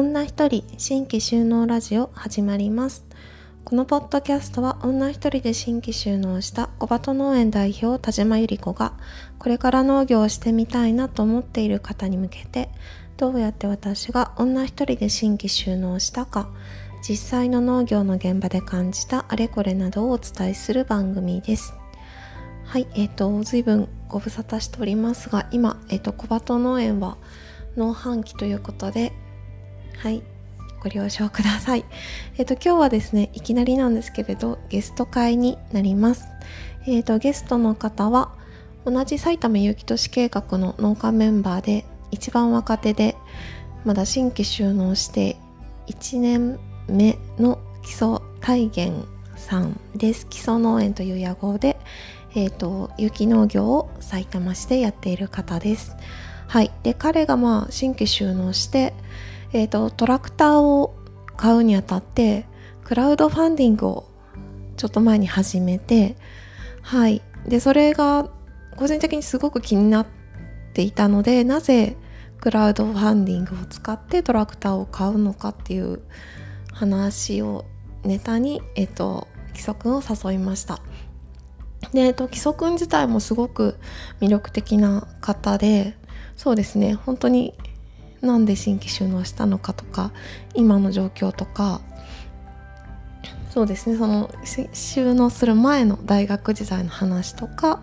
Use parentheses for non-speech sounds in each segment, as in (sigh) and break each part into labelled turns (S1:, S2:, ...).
S1: 女一人新規収納ラジオ始まります。このポッドキャストは女一人で新規収納した小鳩農園代表田島由里子がこれから農業をしてみたいなと思っている方に向けてどうやって私が女一人で新規収納したか実際の農業の現場で感じたあれこれなどをお伝えする番組です。はいえっ、ー、と随分ご無沙汰しておりますが今、えっ、ー、と小鳩農園は農繁期ということではい。ご了承ください。えっ、ー、と今日はですねいきなりなんですけれどゲスト会になります。えっ、とゲストの方は同じ埼玉有機都市計画の農家メンバーで一番若手でまだ新規収納して1年目の基礎体現さんです。基礎農園という屋号でえーと、有機農業を埼玉市でやっている方です。はい、で彼がまあ新規収納して、えーと、トラクターを買うにあたってクラウドファンディングをちょっと前に始めてはいでそれが個人的にすごく気になっていたのでなぜクラウドファンディングを使ってトラクターを買うのかっていう話をネタに、えっと、基礎君を誘いました。で、えっと、基礎くん自体もすごく魅力的な方でそうですね本当になんで新規収納したのかとか今の状況とかそうですねその収納する前の大学時代の話とか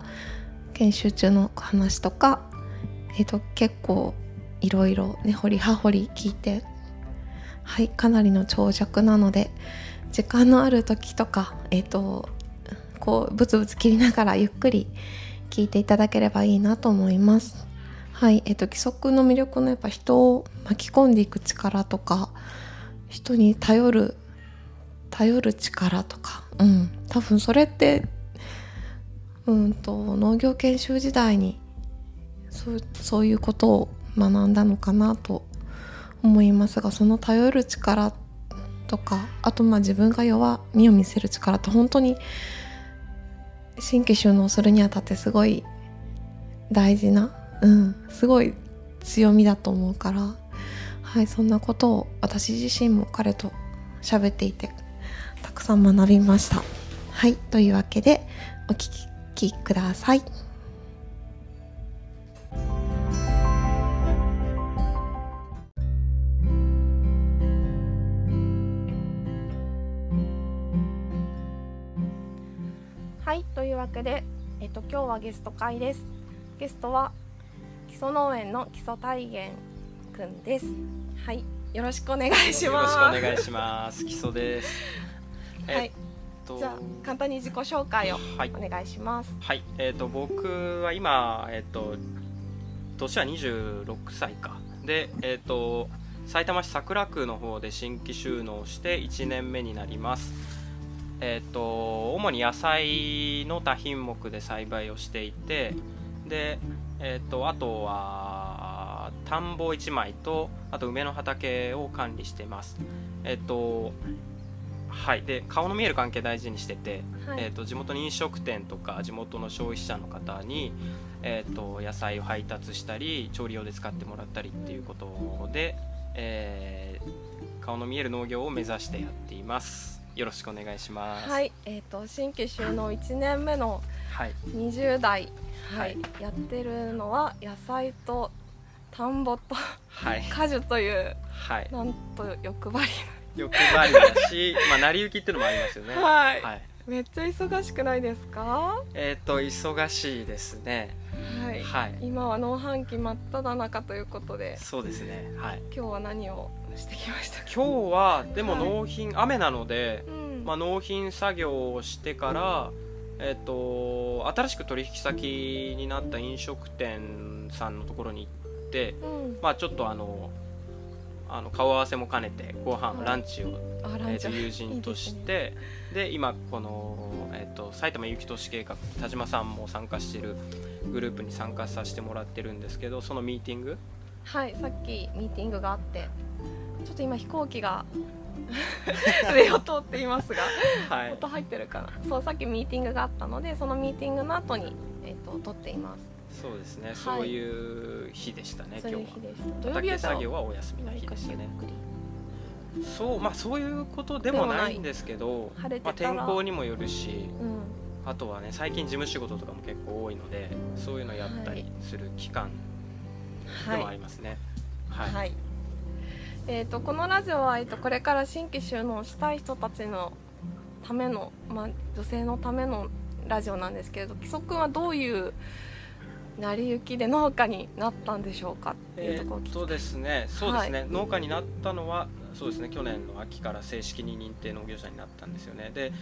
S1: 研修中の話とか、えっと、結構いろいろね掘り葉掘り聞いてはいかなりの長尺なので時間のある時とかえっとこうブツブツ切りながらゆっくり聞いていただければいいなと思います。はい、えっと規則の魅力のやっぱ人を巻き込んでいく力とか人に頼る頼る力とか、うん、多分それってうんと農業研修時代にそうそういうことを学んだのかなと思いますがその頼る力とかあとまあ自分が弱みを見せる力って本当に新規収納するにあたってすごい大事な、うん、すごい強みだと思うから、はい、そんなことを私自身も彼と喋っていてたくさん学びました。はい、というわけでお聴きください。はいというわけで、えっと、今日はゲスト会ですゲストは礎農園の基礎体現くんです。はいよろしくお願いします。よろしく
S2: お願いします。基礎です。(laughs)
S1: はい、じゃあ簡単に自己紹介をお願いします。
S2: はい、はい、えっ、ー、と僕は今えっ、ー、と年は26歳か。でえっ、ー、と埼玉市桜区の方で新規収納して1年目になります。えーと、主に野菜の多品目で栽培をしていてで、えーと、あとは田んぼ1枚とあと梅の畑を管理してます。えっ、ー、とはい、で顔の見える関係大事にしてて、はい、えーと、地元の飲食店とか地元の消費者の方に、えーと、野菜を配達したり調理用で使ってもらったりっていうことで、えー、顔の見える農業を目指してやっています。よろしくお願いします。
S1: はい、えっ、ー、と新規収納1年目の20代、はい、はい、やってるのは野菜と田んぼと、はい、果樹という、はい、なんと欲張り
S2: 欲張りだし、(laughs) まあ成り行きっていうのもありますよね。
S1: はい。はい、めっちゃ忙しくないですか？
S2: えっ、ー、と忙しいですね。
S1: はい、はい、今は農繁期真っ只中ということで。
S2: そうですね、はい、
S1: 今日は何をしてきました。
S2: 今日はでも納品、はい、雨なので、うん、まあ、納品作業をしてから、えっ、ー、と新しく取引先になった飲食店さんのところに行って、うん、まあ、ちょっとあのあの顔合わせも兼ねてご飯、はい、ランチを、えー、と友人としてで、ね、今この、えーと、埼玉有機都市計画田島さんも参加してるグループに参加させてもらってるんですけどそのミーティング
S1: はいさっきミーティングがあってちょっと今飛行機が (laughs) 上を通っていますが、はい、音入ってるかな。そうさっきミーティングがあったのでそのミーティングの後に、えーと、撮っています。
S2: そうですね、はい、そういう日でしたね今日は。土曜日は作業はお休みの日でしたね。そうまあそういうことでもないんですけどまあ、天候にもよるし
S1: うん。
S2: あとはね最近事務仕事とかも結構多いのでそういうのやったりする期間でもありますね。はい、
S1: はい。えー、とこのラジオは、えー、とこれから新規収納したい人たちのための、まあ、女性のためのラジオなんですけれど木曽君はどういう成り行きで農家になったんでしょうかっていう
S2: え
S1: ところを聞き
S2: ーっとですねそうですね、農家になったのはそうですね去年の秋から正式に認定農業者になったんですよね。で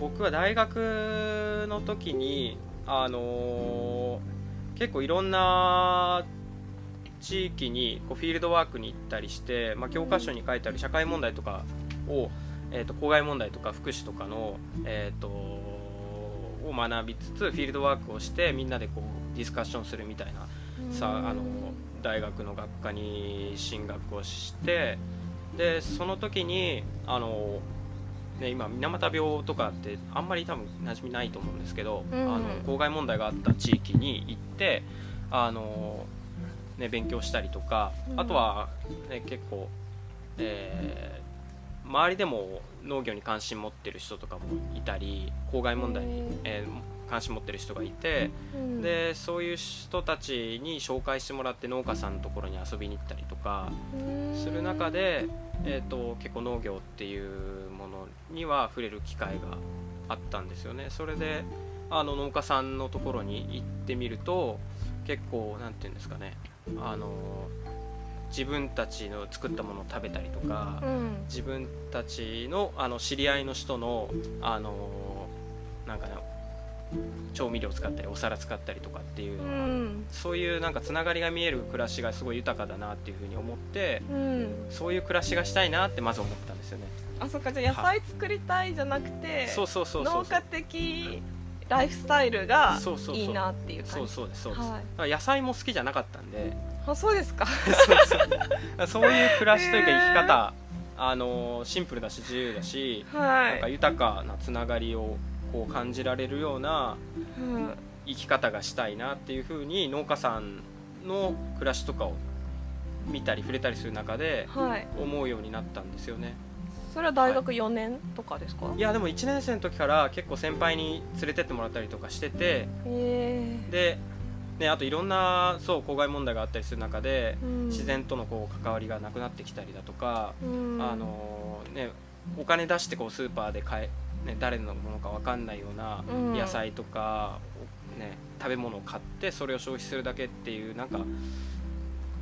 S2: 僕は大学の時にあのー結構いろんな地域にこうフィールドワークに行ったりして、まあ、教科書に書いてある社会問題とかを、えー、と公害問題とか福祉とかの、えー、とを学びつつフィールドワークをしてみんなでこうディスカッションするみたいなさあの大学の学科に進学をしてでその時にあの、ね、今水俣病とかってあんまり多分馴染みないと思うんですけど、
S1: うん。
S2: あの公害問題があった地域に行ってあの、ね、勉強したりとか、
S1: うん。
S2: あとは、ね、結構、えー周りでも農業に関心持ってる人とかもいたり公害問題に、えー関心持ってる人がいて。
S1: うん。
S2: でそういう人たちに紹介してもらって農家さんのところに遊びに行ったりとか
S1: うん。
S2: する中で、えー、と結構農業っていうものには触れる機会があったんですよね。それであの農家さんのところに行ってみると結構なんていうんですかねあの自分たちの作ったものを食べたりとか、
S1: うん。
S2: 自分たちのあの知り合いの人のあのなんかね調味料使ったりお皿使ったりとかっていう
S1: う
S2: のは、
S1: ん。
S2: そういうなんかつながりが見える暮らしがすごい豊かだなっていうふうに思って
S1: うん。
S2: そういう暮らしがしたいなってまず思ったんですよね。
S1: あそっか。じゃあ野菜作りたいじゃなくて
S2: そうそうそうそう。
S1: 農家的ライフスタイルが
S2: そうそうそう。
S1: いいなっていう感じ。
S2: そうそうですそう。です、
S1: はい
S2: 野菜も好きじゃなかったんで。
S1: あそうですか。
S2: そうそう。そういう暮らしというか生き方、あのシンプルだし自由だし、なんか
S1: はい、
S2: 豊かなつながりをこう感じられるような
S1: うん、
S2: 生き方がしたいなっていうふうに農家さんの暮らしとかを見たり触れたりする中で
S1: はい。
S2: 思うようになったんですよね
S1: それは大学4年とかですか、
S2: いやでも1年生の時から結構先輩に連れてってもらったりとかしてて
S1: え。
S2: で、ね、あといろんなそう公害問題があったりする中で
S1: ーうん。
S2: 自然とのこう関わりがなくなってきたりだとか、
S1: うん。
S2: あのね、お金出してこうスーパーで買え、ね、誰のものか分かんないような
S1: うん。
S2: 野菜とか、ね、食べ物を買ってそれを消費するだけっていうなんか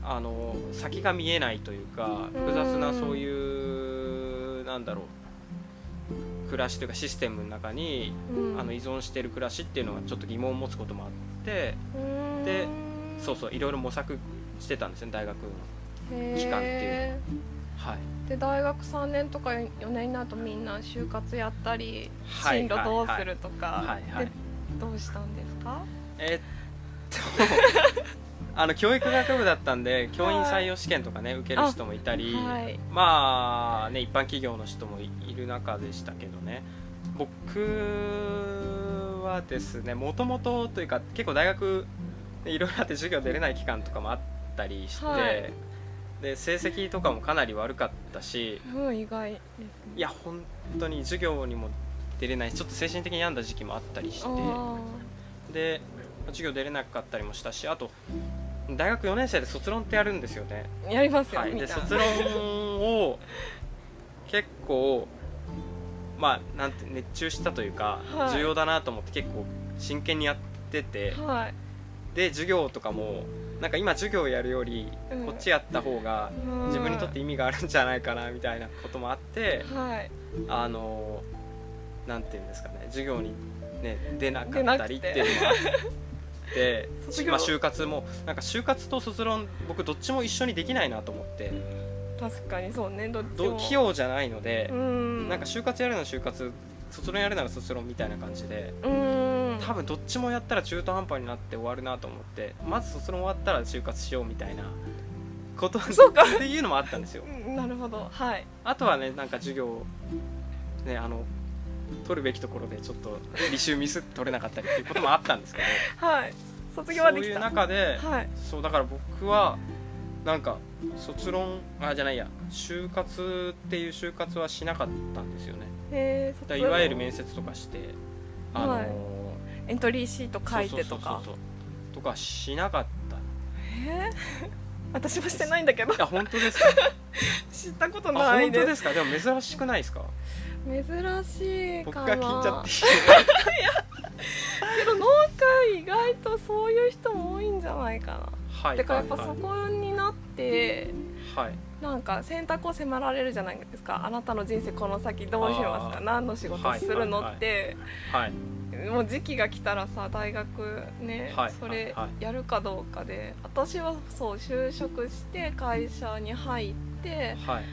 S2: あの先が見えないというか複雑なそういうなんだろう。暮らしというかシステムの中に
S1: うん。
S2: あの依存している暮らしっていうのがちょっと疑問を持つこともあって
S1: うん。
S2: でそうそういろいろ模索してたんですね大学の期間っていうはい。
S1: で大学3年とか4年になるとみんな就活やったり
S2: はい
S1: 進路どうするとか、
S2: はいはい。
S1: でどうしたんですか？
S2: えーっとあの教育学部だったんで教員採用試験とかね受ける人もいたり、
S1: はい。
S2: まあね一般企業の人もいいる中でしたけどね。僕はですねもともとというか結構大学でいろいろあって授業出れない期間とかもあったりして、
S1: はい。
S2: で成績とかもかなり悪かったし
S1: うん。意外ですね。
S2: いや本当に授業にも出れないしちょっと精神的に病んだ時期もあったりして
S1: あ
S2: で授業出れなかったりもしたしあと大学4年生で卒論ってやるんですよね。
S1: ーやりますよ、
S2: はい、で卒論を結構まあなんて熱中したというか、
S1: はい。
S2: 重要だなと思って結構真剣にやってて
S1: はい。
S2: で授業とかもなんか今授業やるより
S1: うん。
S2: こっちやった方が
S1: うん。
S2: 自分にとって意味があるんじゃないかなみたいなこともあって
S1: はい。
S2: あのなんていうんですかね授業に、ね、出なかったりっ
S1: て
S2: ていうのもあってまあ、就活もなんか就活と卒論僕どっちも一緒にできないなと思って。
S1: 確かにそうねどっち
S2: ど
S1: も
S2: 器用じゃないので
S1: う、ん。
S2: なんか就活やるなら就活卒論やるなら卒論みたいな感じで
S1: うん。
S2: 多分どっちもやったら中途半端になって終わるなと思ってまず卒論終わったら就活しようみたいなこと
S1: そうか。
S2: っていうのもあったんですよ。
S1: うんなるほど。はい。
S2: あとはねなんか授業ねあの取るべきところでちょっと履修ミスって取れなかったりっていうこともあったんですけど。(laughs)
S1: はい。卒業はできた。
S2: そういう中で、
S1: はい。
S2: そうだから僕はなんか卒論あじゃないや。就活っていう就活はしなかったんですよね。
S3: へえ
S2: だいわゆる面接とかしてあの
S3: はい。エントリーシート書いてとか。
S2: とかしなかった。
S3: えー。(laughs) 私もしてないんだけど。
S2: いや本当ですか？(laughs)
S3: 知ったこと
S2: あ
S3: ないで
S2: 本当ですすか？でも珍しくないですか？
S3: 珍しい
S2: 僕
S3: かな。
S2: が聞いちゃって
S3: けど農家意外とそういう人も多いんじゃないかな、
S2: はい
S3: だからやっぱ
S2: はい
S3: そこになって
S2: はい。
S3: なんか選択を迫られるじゃないですか。あなたの人生この先どうしますか？何の仕事するの
S2: はい
S3: って、
S2: はい。
S3: もう時期が来たらさ大学ね、
S2: はい
S3: それ
S2: はい。
S3: やるかどうかで。私はそう就職して会社に入って
S2: はい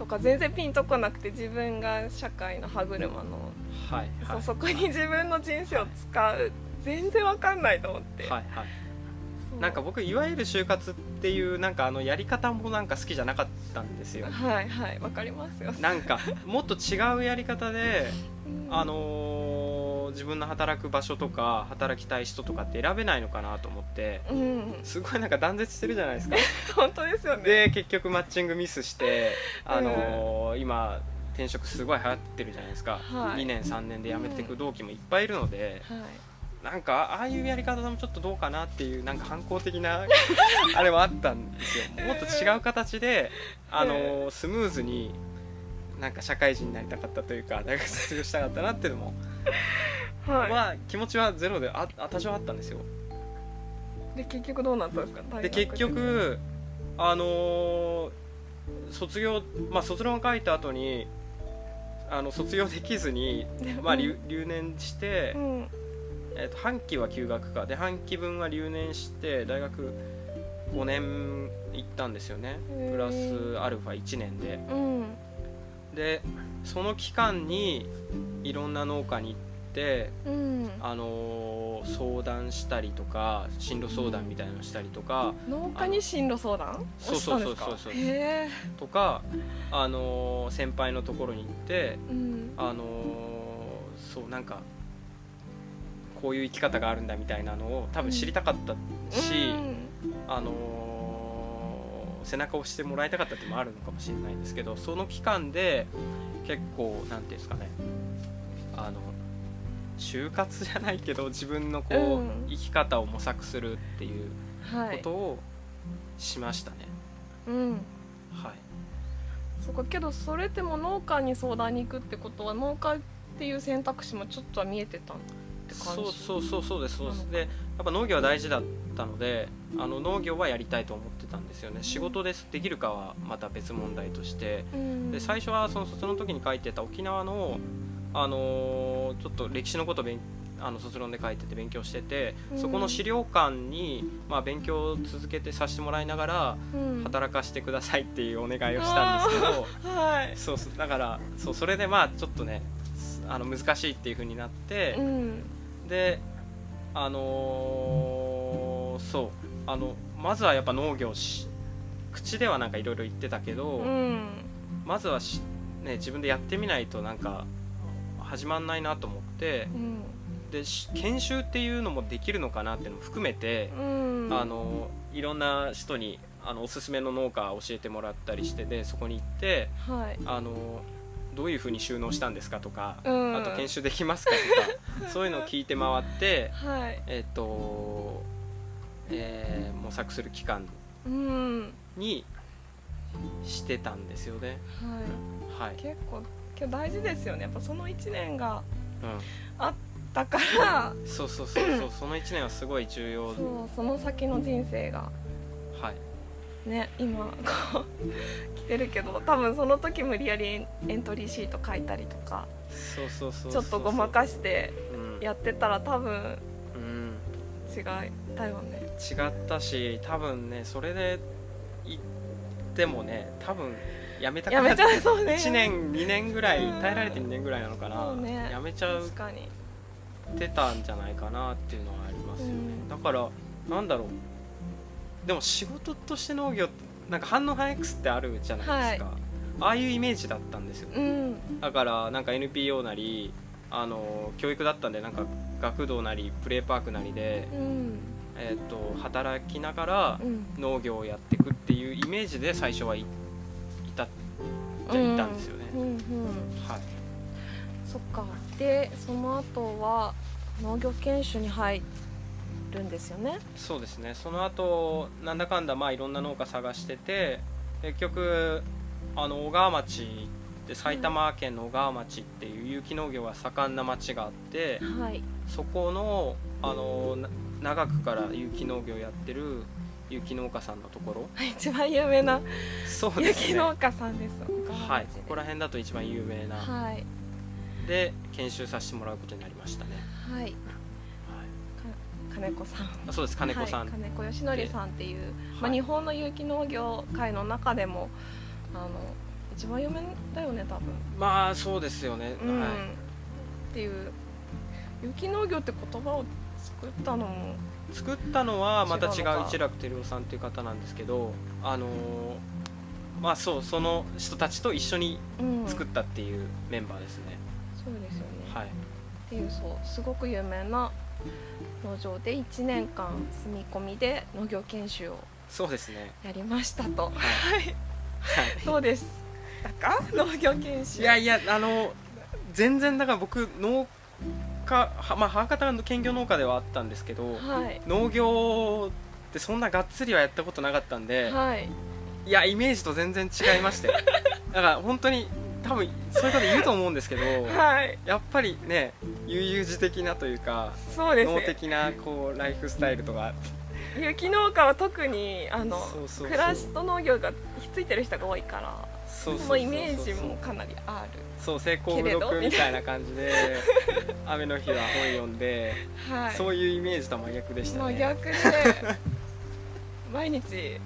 S3: とか全然ピンとこなくて自分が社会の歯車の、
S2: はいはい。
S3: そこに自分の人生を使う。全然わかんないと思って、
S2: はいはい。なんか僕いわゆる就活っていうなんかあのやり方もなんか好きじゃなかったんですよ。
S3: はいはい。わかりますよ、
S2: なんかもっと違うやり方で (laughs)
S3: うん。
S2: あのー自分の働く場所とか働きたい人とかって選べないのかなと思って
S3: うん。
S2: すごいなんか断絶してるじゃないですか。(laughs)
S3: 本当ですよね。
S2: で結局マッチングミスしてあのー今転職すごい流行ってるじゃないですか、
S3: はい。
S2: 2年3年で辞めていく同期もいっぱいいるので、
S3: はい。
S2: なんかああいうやり方もちょっとどうかなっていうなんか反抗的な (laughs) あれはあったんですよ。もっと違う形で、あのースムーズになんか社会人になりたかったというか大学卒業したかったなっていうのも、
S3: はい、
S2: まあ気持ちはゼロでああ多少あったんですよ。
S3: で結局どうなったんですか？大学
S2: で結局あのー卒業まあ卒論書いた後にあの卒業できずに、
S3: で
S2: まあ、
S3: うん
S2: 留留年して、
S3: うん。
S2: えー、と半期は休学か。で半期分は留年して大学5年行ったんですよね。プラスアルファ1年で。
S3: うん
S2: でその期間にいろんな農家に行って、
S3: うん。
S2: あのー相談したりとか進路相談みたいなのしたりとか、
S3: 農家に進路相談？
S2: そうそうそうそう。
S3: へえ。
S2: とか、あのー先輩のところに行って、
S3: うん。
S2: あのーそうなんかこういう生き方があるんだみたいなのを多分知りたかったし、
S3: うん。
S2: あのー背中を押してもらいたかったってもあるのかもしれないんですけどその期間で結構なんていうんですかねあの就活じゃないけど自分のこう、
S3: うん。
S2: 生き方を模索するっていう
S3: はい。
S2: ことをしましたね。
S3: うん。
S2: はい。
S3: そっかけどそれでも農家に相談に行くってことは農家っていう選択肢もちょっとは見えてたって感じ
S2: そうそうそうそうですそうです。でやっぱ農業は大事だったのであの農業はやりたいと思ってたんですよね。仕事ですできるかはまた別問題として。
S3: うん。
S2: で最初はその卒論の時に書いてた沖縄の、あのーちょっと歴史のことを勉あの卒論で書いてて勉強してて、
S3: うん。
S2: そこの資料館に、まあ、勉強を続けてさせてもらいながら
S3: うん。
S2: 働かせてくださいっていうお願いをしたんですけど、
S3: はい。
S2: そう。だからそうそれでまあちょっとねあの難しいっていう風になって、
S3: うん
S2: であのーそうあのまずはやっぱ農業し口ではなんかいろいろ言ってたけど、
S3: うん。
S2: まずはし、ね、自分でやってみないとなんか始まんないなと思って
S3: うん。
S2: でし研修っていうのもできるのかなっていうのも含めて、
S3: うん。
S2: あのいろんな人にあのおすすめの農家教えてもらったりしてでそこに行って
S3: はい。
S2: あのどういうふうに収納したんですかとか、
S3: うん。
S2: あと研修できますかとかそういうのを聞いて回って
S3: はい。
S2: えっ、と、えー模索する期間
S3: うん。
S2: にしてたんですよね。
S3: はい。
S2: はい、
S3: 結構今日大事ですよね。やっぱその1年が
S2: う
S3: だから。
S2: ん、そうそうそうそう。その1年はすごい重要。
S3: そうその先の人生が。
S2: はい。
S3: ね今こう来てるけど多分その時無理やりエントリーシート書いたりとか
S2: そうそうそうそう
S3: ちょっとごまかして
S2: うん
S3: やってたら多分
S2: うん。
S3: 違いだよね。
S2: 違ったし多分ねそれで行ってもね多分やめた
S3: やめちゃうそうね。
S2: 1年2年ぐらい
S3: うん。
S2: 耐えられて2年ぐらいなのかな、
S3: ね。
S2: やめちゃう
S3: 確かに。
S2: ってたんじゃないかなっていうのはありますよね、
S3: うん。
S2: だからなんだろう。でも仕事として農業ってなんか反応反 X ってあるじゃないですか、ああいうイメージだったんですよ、
S3: うん。
S2: だからなんか NPO なりあの教育だったんでなんか学童なりプレーパークなりで、
S3: うん。
S2: えー、と働きながら
S3: うん。
S2: 農業をやっていくっていうイメージで最初はいいたじゃいたんですよね、
S3: うんうん。
S2: はい、
S3: そっか。でその後は農業研修に入るんですよね？
S2: そうですね。その後なんだかんだまあいろんな農家探してて結局あの小川町って埼玉県の小川町っていう有機農業が盛んな町があって
S3: はい。
S2: そこのあのな長くから有機農業やってる有機農家さんのところ。
S3: 一番有名な
S2: そうですね。
S3: 雪農家さんです。
S2: はい。ここら辺だと一番有名な。
S3: はい。
S2: で研修させてもらうことになりましたね、
S3: はい。
S2: はい、
S3: か金子さん。
S2: あそうです。金子さん、
S3: はい、金子義則さんっていう、まあ、
S2: はい。
S3: 日本の有機農業界の中でもあの一番有名だよね多分、
S2: まあそうですよね、
S3: うん。
S2: はい。
S3: っていう。有機農業って言葉を作ったのも。
S2: 作ったのはまた違う一楽照夫さんっていう方なんですけどあのーまあそうその人たちと一緒に
S3: うん。
S2: 作ったっていうメンバーですね、
S3: そうですよね、
S2: はい。
S3: っていうそうすごく有名な農場で1年間住み込みで農業研修を
S2: そうですね。
S3: やりましたと。
S2: はい、
S3: はい。
S2: は (laughs)
S3: どうでか農業研
S2: い、
S3: 修。
S2: いやいやあの全然だから僕農家はまあ母方が兼業農家ではあったんですけど
S3: はい。
S2: 農業ってそんながっつりはやったことなかったんで、
S3: はい。
S2: いやイメージと全然違いまして。(laughs) だから本当に多分そういう方いると思うんですけど、
S3: はい。
S2: やっぱりね悠々自適なというか
S3: そうです。ね
S2: 脳的なこうライフスタイルとか。
S3: 雪農家は特にあの
S2: そうそうそう。
S3: 暮らしと農業がひっついてる人が多いからのイメージもかなりある。
S2: そう成功うどくみたいな感じで雨の日は本読んで、
S3: はい。
S2: そういうイメージとは真逆でしたね。
S3: まあ逆で毎日。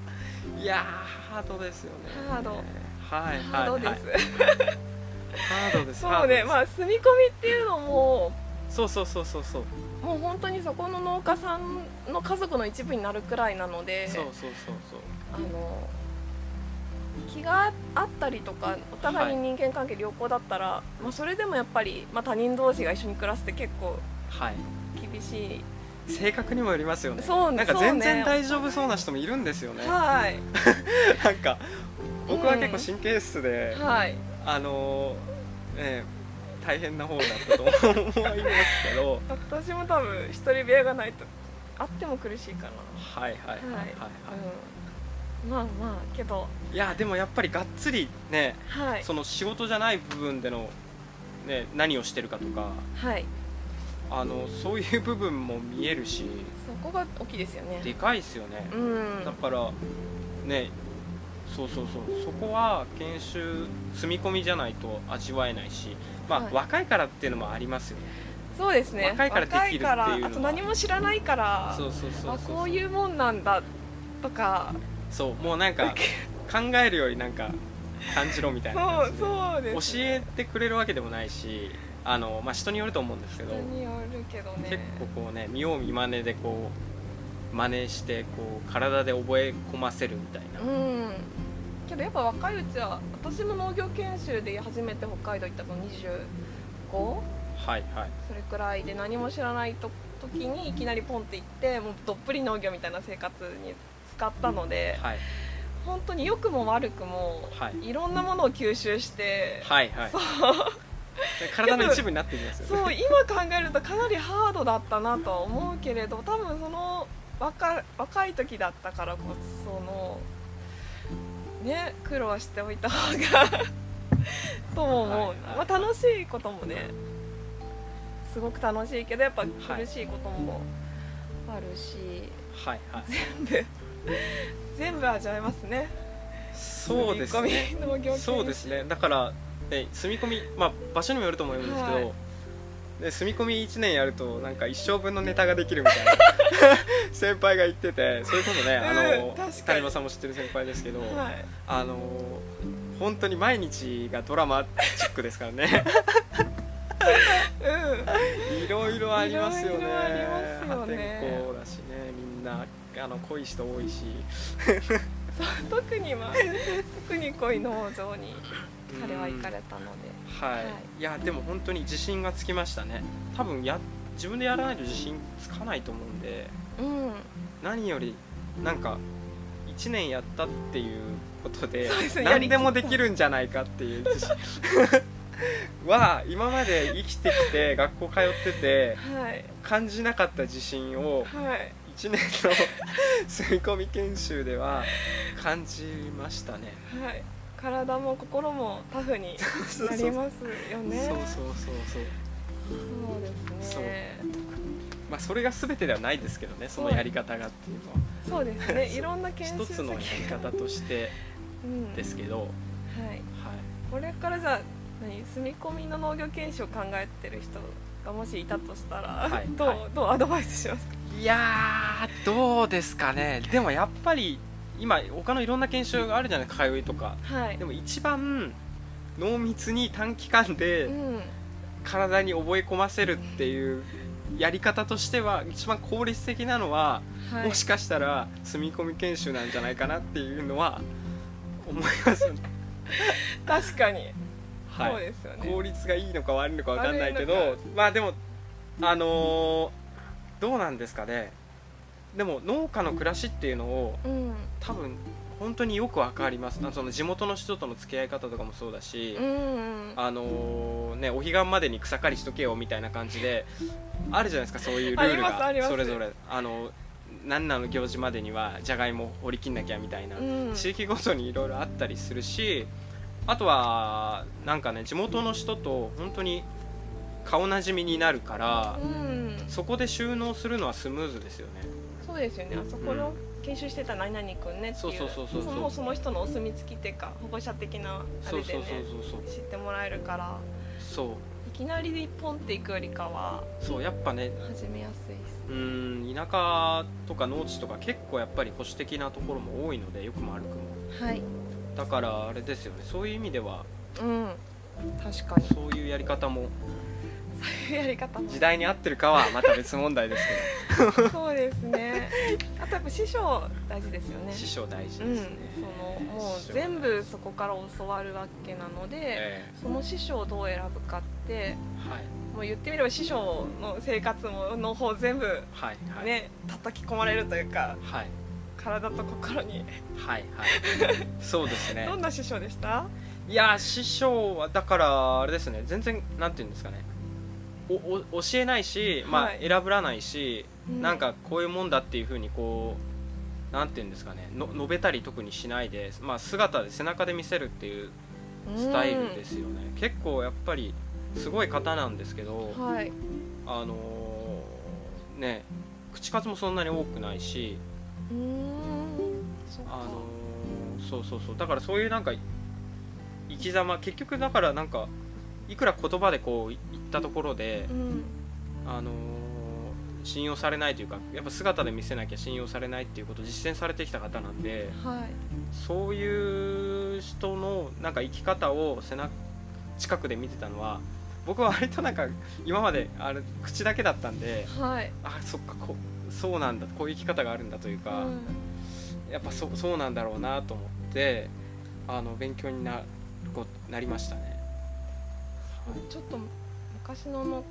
S2: いやーハードですよね。
S3: ハード。
S2: はい
S3: ハードです、
S2: ハードです
S3: そうねま
S2: あ
S3: あ住み込みっていうのも
S2: そうそうそうそうそう。
S3: もう本当にそこの農家さんの家族の一部になるくらいなので
S2: そうそうそうそう。
S3: あの気があったりとかお互いに人間関係良好だったら、まあ、それでもやっぱり、まあ、他人同士が一緒に暮らすって結構
S2: はい。
S3: 厳しい。
S2: 性格にもよりますよね。
S3: そう
S2: なんか全然大丈夫そうな人もいるんですよね。
S3: はい。(laughs)
S2: なんか僕は結構神経質で、
S3: はい。
S2: あのーね大変な方だったと思いますけど。(laughs)
S3: 私も多分一人部屋がないとあっても苦しいかな。
S2: はいはいはいはい、はい。
S3: うん、まあまあけど。
S2: いやでもやっぱりがっつりね
S3: はい。
S2: その仕事じゃない部分での、ね、何をしてるかとか。
S3: はい。
S2: あのそういう部分も見えるし。
S3: そこが大きいですよね。
S2: でかいですよね、
S3: うん。
S2: だからねそうそうそう。そこは研修住み込みじゃないと味わえないし。まあ、
S3: はい。
S2: 若いからっていうのもありますよね。
S3: そうですね。
S2: 若いからできるっていうのは
S3: あと何も知らないから
S2: そうそうそう
S3: あ
S2: そう。
S3: こういうもんなんだとか
S2: そうもうなんか考えるよりなんか感じろみたいな
S3: そう
S2: 感じで。
S3: そうです
S2: 教えてくれるわけでもないしあの、まあ、人によると思うんですけど
S3: 人によるけどね。
S2: 結構こうね見よう見まねでこう真似してこう体で覚え込ませるみたいな、
S3: うん。けどやっぱ若いうちは私も農業研修で初めて北海道行ったの25
S2: はいはい。
S3: それくらいで何も知らないと時にいきなりポンって行ってもうどっぷり農業みたいな生活に使ったので
S2: はい。
S3: 本当に良くも悪くも、
S2: はい。
S3: いろんなものを吸収して、
S2: はいはい。
S3: そう。
S2: で体の一部になっていきますよね。
S3: そう今考えるとかなりハードだったなとは思うけれど多分その若若い時だったからこそのね苦労しておいた方が (laughs) とも思う、まあ、楽しいこともねすごく楽しいけどやっぱ
S2: はい
S3: 苦しいこともあるし、
S2: はいはい。
S3: 全部 (laughs) 全部味わえますね。
S2: そうですね。そうですね。だから、ね、住み込み、まあ、場所にもよると思うんですけど、
S3: はい。
S2: で住み込み1年やるとなんか一生分のネタができるみたいな (laughs) 先輩が言っててそういうことねあの、谷間さんも知ってる先輩ですけど、
S3: はい。
S2: あの本当に毎日がドラマチックですからね。(laughs)
S3: うん。
S2: いろいろありますよね。
S3: いろいろありますよね。
S2: 破天荒だしねみんなあの濃い人多いし。
S3: そう特には特に濃い農場に彼は行かれたので、
S2: はい、
S3: はい。
S2: い、やでも本当に自信がつきましたね。多分や自分でやらないと自信つかないと思うんで。
S3: うん。
S2: 何よりなんか1年やったっていうことで何でもできるんじゃないかっていう自信。(laughs) は今まで生きてきて学校通ってて
S3: はい。
S2: 感じなかった自信を
S3: はい
S2: 1年の住み込み研修では感じましたね。
S3: はい。体も心もタフに
S2: そうそう
S3: なりますよね。(laughs)
S2: そうそうそうそう
S3: そう。ですね。
S2: まあそれが全てではないですけどねそのやり方がっていうのは。
S3: そうですね。いろんな研修
S2: 一つのやり方として
S3: うん
S2: ですけど、はい、
S3: はい。これからじゃあ何住み込みの農業研修を考えてる人がもしいたとしたら、
S2: はい。
S3: どう、
S2: はい
S3: どうアドバイスしますか？
S2: いやーどうですかね。でもやっぱり今他のいろんな研修があるじゃない通いとか。
S3: はい。
S2: でも一番濃密に短期間で
S3: うん。
S2: 体に覚え込ませるっていうやり方としては一番効率的なのは、
S3: はい。
S2: もしかしたら住み込み研修なんじゃないかなっていうのは思います (laughs)
S3: 確かに、
S2: はい。
S3: そうですよね。
S2: 効率がいいのか悪いのか分かんないけどまあでもあのーどうなんですかね。でも農家の暮らしっていうのを
S3: うん
S2: 多分本当によく分かります。その地元の人との付き合い方とかもそうだし、
S3: うんうん。
S2: あのーねお彼岸までに草刈りしとけよみたいな感じであるじゃないですかそういうルールが。それぞれ。あの何なの行事までにはじゃがいも折り切んなきゃみたいな、
S3: うん。
S2: 地域ごとにいろいろあったりするしあとはなんかね地元の人と本当に顔なじみになるから、
S3: うん。
S2: そこで収納するのはスムーズですよね。
S3: そうですよね。あそこの研修してた何々くんねっていう。
S2: そうそうそうそうそう。
S3: もうその人のお墨付きっていうか保護者的なあれで知ってもらえるから。
S2: そう。
S3: いきなりで一本っていくよりかは
S2: そうやっぱね
S3: 始めやすいです
S2: うーん田舎とか農地とか結構やっぱり保守的なところも多いので良くも悪くも。
S3: はい。
S2: だからあれですよね。そういう意味では
S3: うん。確かに。
S2: そういうやり方も
S3: やり方も
S2: 時代に合ってるかはまた別問題です (laughs) (laughs)
S3: そうですね。あとやっぱ師匠大事ですよね。
S2: けど師匠大事
S3: うん
S2: ですね、
S3: そのもう全部そこから教わるわけなので、
S2: え
S3: その師匠をどう選ぶかって
S2: えはい。
S3: もう言ってみれば師匠の生活もの方全部
S2: はいはい。
S3: ね叩き込まれるというか
S2: はい。
S3: 体と心に。
S2: はいはい。(laughs) そうですね。
S3: どんな師匠でした？
S2: いや師匠はだからあれですね。全然なんて言うんですかねおお教えないし、まあ
S3: はい
S2: 選らないし、
S3: うん。
S2: なんかこういうもんだっていうふうにこうなんて言うんですかねの述べたり特にしないで、まあ、姿で背中で見せるっていうスタイルですよね、結構やっぱりすごい方なんですけど、
S3: うんはい。
S2: あのーね口数もそんなに多くないし、
S3: うーん。そっか。
S2: あのーそうそうそう。だからそういうなんか生き様結局だからなんかいくら言葉でこうい言ったところで、
S3: うん。
S2: あのー信用されないというかやっぱ姿で見せなきゃ信用されないっていうことを実践されてきた方なんで
S3: はい。
S2: そういう人のなんか生き方を背中近くで見てたのは僕は割となんか今まであれ口だけだったんで
S3: はい。
S2: あそっかこそうなんだこういう生き方があるんだというか、
S3: うん。
S2: やっぱそそうなんだろうなと思ってあの勉強にななりましたね。
S3: ちょっと昔のの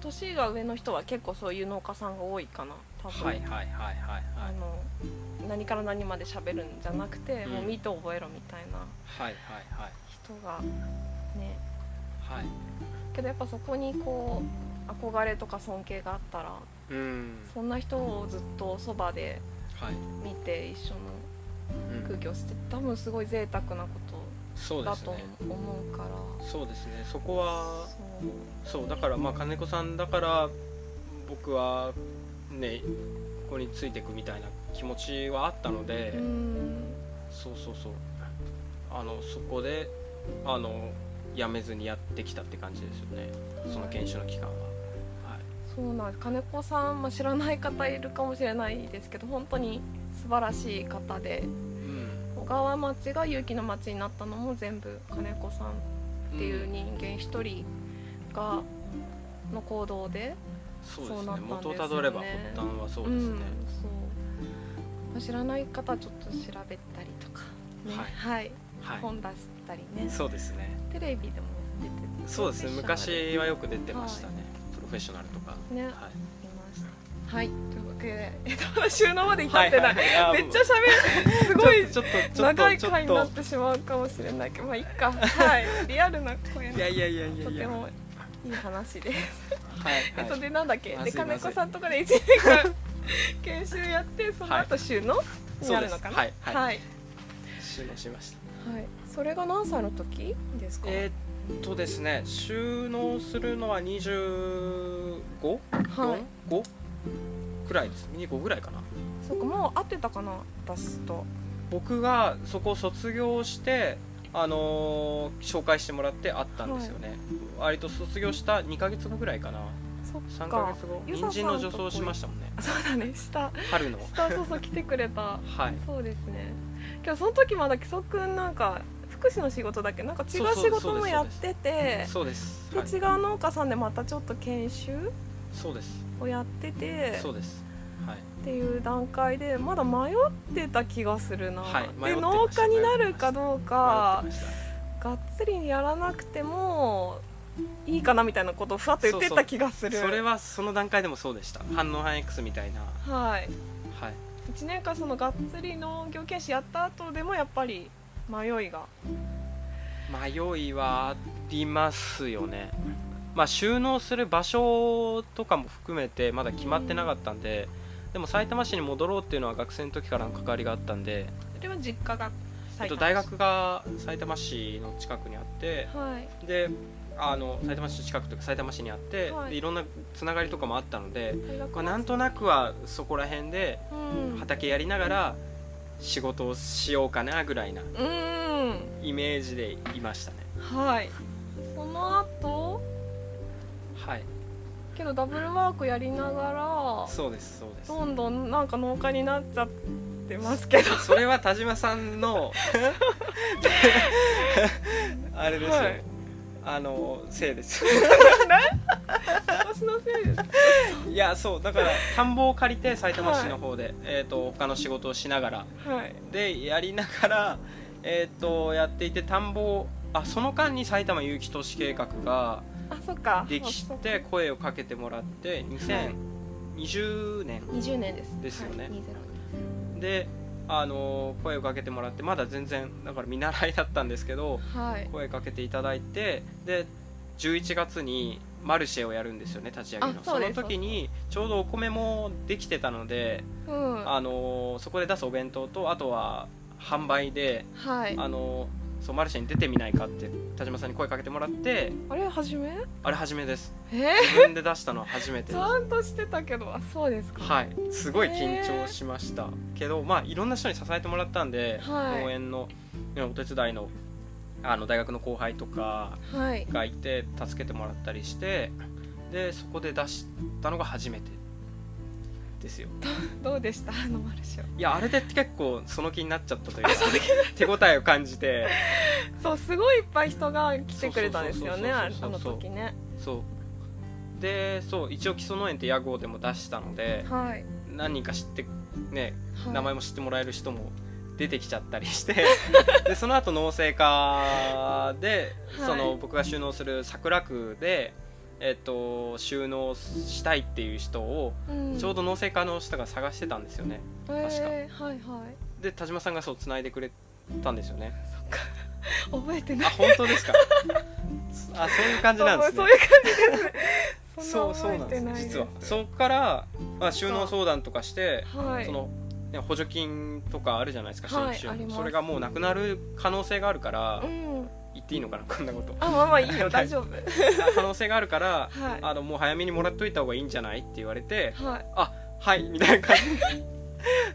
S3: 年が上の人は結構そういう農家さんが多いかな多分、
S2: はいはいはいはいはい。
S3: あの何から何まで喋るんじゃなくて、
S2: うん。
S3: もう見て覚えろみたいな
S2: はいはいはい。
S3: 人がね。
S2: はい。
S3: けどやっぱそこにこう憧れとか尊敬があったら
S2: うん。
S3: そんな人をずっとそばで
S2: はい、
S3: 見て一緒の
S2: うん。
S3: 空気を捨て多分すごい贅沢なことだと
S2: そうですね。
S3: 思うから。
S2: そうですね。そこはそう。だからまあ金子さんだから僕はねここについていくみたいな気持ちはあったので、
S3: うん。
S2: そうそうそう。あのそこであのやめずにやってきたって感じですよね。その研修の期間は、はい、
S3: そうなんです。金子さん、まあ、知らない方いるかもしれないですけど本当に素晴らしい方で。
S2: うん
S3: 小川町が勇気の町になったのも全部金子さんっていう人間一人がの行動で
S2: そう
S3: なったんですよね。
S2: 元をたどれば発端はそうですね、
S3: 知らない方はちょっと調べたりとかね。
S2: はい。
S3: はい、
S2: はい。
S3: 本出したりね。
S2: そうですね。
S3: テレビでも出て
S2: そうですね。昔はよく出てましたね、プロフフェッショナルとか。
S3: ね、
S2: はい。
S3: いました。はいというわけで、えっと、(laughs) 収納まで至ってない、
S2: はいはいはい。
S3: めっちゃ喋る。すごい
S2: ちょっと
S3: 長い回になってしまうかもしれない。けどまあいいか。はい。リアルな声の。
S2: いやいやいやいや
S3: とてもいい話です。
S2: はいはい。
S3: えっとでなんだっけ？
S2: あ
S3: です金子さんとかで1年間 (laughs) 研修やってその後収納？になるのかな？
S2: はいはい。
S3: はい。
S2: 収納しました。
S3: はい。それが何歳の時ですか？
S2: えーっとですね収納するのは 25?5?
S3: はい。
S2: 5くらいです。25ぐらいかな。
S3: そっかもう合ってたかな私と。
S2: 僕がそこを卒業してあのー紹介してもらって会ったんですよね、割と卒業した2ヶ月後ぐらいかな。
S3: そっ
S2: 3
S3: か
S2: ヶ月後。
S3: ゆささん
S2: 人参の除草しましたもんね。(laughs)
S3: そうだね。下
S2: 春の。
S3: 下そうそう来てくれた。(laughs)
S2: はい。
S3: そうですね。今日その時まだ木曽くんなんか福祉の仕事だっけ？なんか違う仕事もやってて。
S2: そうです、
S3: で
S2: はい、
S3: 違う農家さんでまたちょっと研修？
S2: そうです
S3: をやってて
S2: そうです。はい。
S3: っていう段階でまだ迷ってた気がするな、
S2: はい
S3: で農家になるかどうかがっつりやらなくてもいいかなみたいなことをふわっと言ってた気がする。
S2: それはその段階でもそうでした。反応反 X みたいな。
S3: はい。
S2: はい。
S3: 1年間そのがっつり農業研修やった後でもやっぱり迷いが。
S2: 迷いはありますよねまあ収納する場所とかも含めてまだ決まってなかったんででも埼玉市に戻ろうっていうのは学生の時からの関わりがあったんで、
S3: それは実家が
S2: えっと、大学が埼玉市の近くにあって
S3: はい。
S2: であの埼玉市の近くというか埼玉市にあって、
S3: はい。
S2: でいろんなつながりとかもあったので、まあ、なんとなくはそこら辺で
S3: うん。
S2: 畑やりながら仕事をしようかなぐらいな
S3: うん。
S2: イメージでいましたね。
S3: はい。その後
S2: はい。
S3: けどダブルワークやりながら
S2: そうですそうです。
S3: どんどんなんか農家になっちゃってますけど。(laughs)
S2: それは田島さんの (laughs) あれですよ、
S3: はい。
S2: あのせいです。(laughs)
S3: 私のせいです。
S2: いやそうだから田んぼを借りて埼玉市の方で、えー、と他の仕事をしながら。
S3: はい。
S2: でやりながら、えー、とやっていて田んぼをあその間に埼玉有機都市計画が
S3: あそっか。
S2: できて声をかけてもらって2020年。
S3: 20年です。
S2: ですよね。
S3: はい、20
S2: で、あの声をかけてもらってまだ全然だから見習いだったんですけど
S3: はい。
S2: 声かけていただいてで11月にマルシェをやるんですよね立ち上げの。
S3: あそ
S2: の時にちょうどお米もできてたので、
S3: うん。
S2: あのそこで出すお弁当とあとは販売で、
S3: はい。
S2: あのそうマルシェに出てみないかって田島さんに声かけてもらって
S3: あれ初め？
S2: あれ初めです。
S3: え？
S2: 自分で出したのは初めて
S3: ち
S2: です。
S3: ゃんとしてたけど。あそうですか。
S2: はい。すごい緊張しました。けどまあいろんな人に支えてもらったんで、
S3: はい。
S2: 農園のねお手伝いのあの大学の後輩とか
S3: はい。
S2: がいて助けてもらったりしてでそこで出したのが初めてですよ。
S3: どうでした？あのマルシェ
S2: いやあれで結構その気になっちゃったというか手応えを感じて。
S3: そうすごいいっぱい人が来てくれたんですよねあの時ね。
S2: そう。でそう一応基礎農園って屋号でも出したので
S3: はい、
S2: 何人か知ってね
S3: はい、
S2: 名前も知ってもらえる人も出てきちゃったりして (laughs) でその後農政課で、
S3: はい。
S2: その僕が収納する桜区で、えっと、収納したいっていう人を、
S3: うん。
S2: ちょうど農政課の人が探してたんですよね。
S3: えー、はいはい。
S2: で田島さんがそう繋いでくれたんですよね。(laughs)
S3: 覚えてない。
S2: あ本当ですか？(laughs) あそういう感じなんですね。
S3: そういう感じですね。
S2: そうそうなんです実は。そこから、まあ、収納相談とかして
S3: はい。
S2: そのね補助金とかあるじゃないですか、
S3: はい
S2: それがもうなくなる可能性があるから、
S3: うん。
S2: 言っていいのかなこんなこと。
S3: あまあまあいいよ。大丈夫。
S2: 可能性があるから、
S3: はい。
S2: あのもう早めにもらっといた方がいいんじゃないって言われて
S3: はい。
S2: あはいみたいな感じ。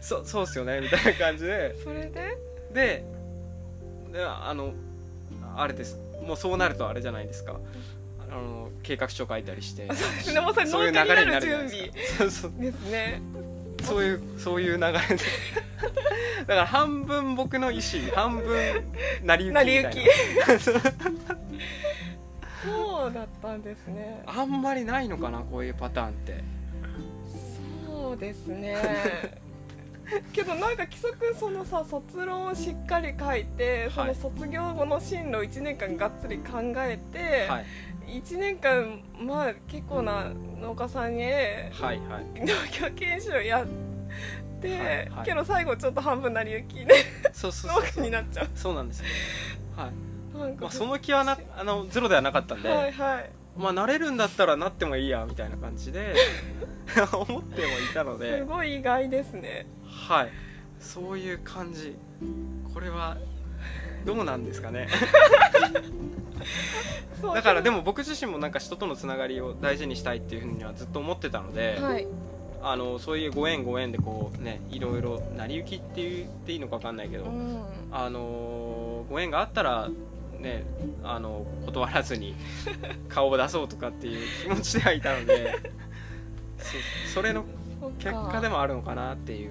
S2: (laughs) そうそうっすよねみたいな感じで。
S3: それで？
S2: でであのあれです。もうそうなるとあれじゃないですか。あの計画書書いたりして。(laughs)
S3: そう
S2: いう流れになるじゃない
S3: 準
S2: ですか。(laughs) そうそう。
S3: ですね
S2: そういうそういう流れで。(laughs) だから半分僕の意思 (laughs) 半分成り行きみたいな。
S3: そうだったんですね。
S2: あんまりないのかなこういうパターンって。
S3: そうですね。(laughs) けどなんか規則そのさ卒論をしっかり書いてそ
S2: はい。
S3: の卒業後の進路を1年間がっつり考えて、
S2: はい
S3: 1年間まあ結構な農家さんに
S2: はいはい。
S3: 農業研修やって、
S2: はいはい。
S3: けど最後ちょっと半分成り行きで
S2: そうそう
S3: 農
S2: そうそう。
S3: 家になっちゃう。
S2: そうなんですよ。はい。
S3: なんか
S2: まあその気はなあのゼロではなかったんで、
S3: はいはい。
S2: まあなれるんだったらなってもいいやみたいな感じで (laughs) 思ってもいたので。す
S3: ごい意外ですね。
S2: はい。そういう感じ。これはどうなんですかね。だからでも僕自身もなんか人とのつながりを大事にしたいっていうふうにはずっと思ってたので、
S3: はい。
S2: あのそういうご縁ご縁でこうねいろいろ成り行きって言っていいのか分かんないけど、
S3: うん。
S2: あのご縁があったらねあの断らずに (laughs) 顔を出そうとかっていう気持ちではいたのでそそれの結果でもあるのかなっていう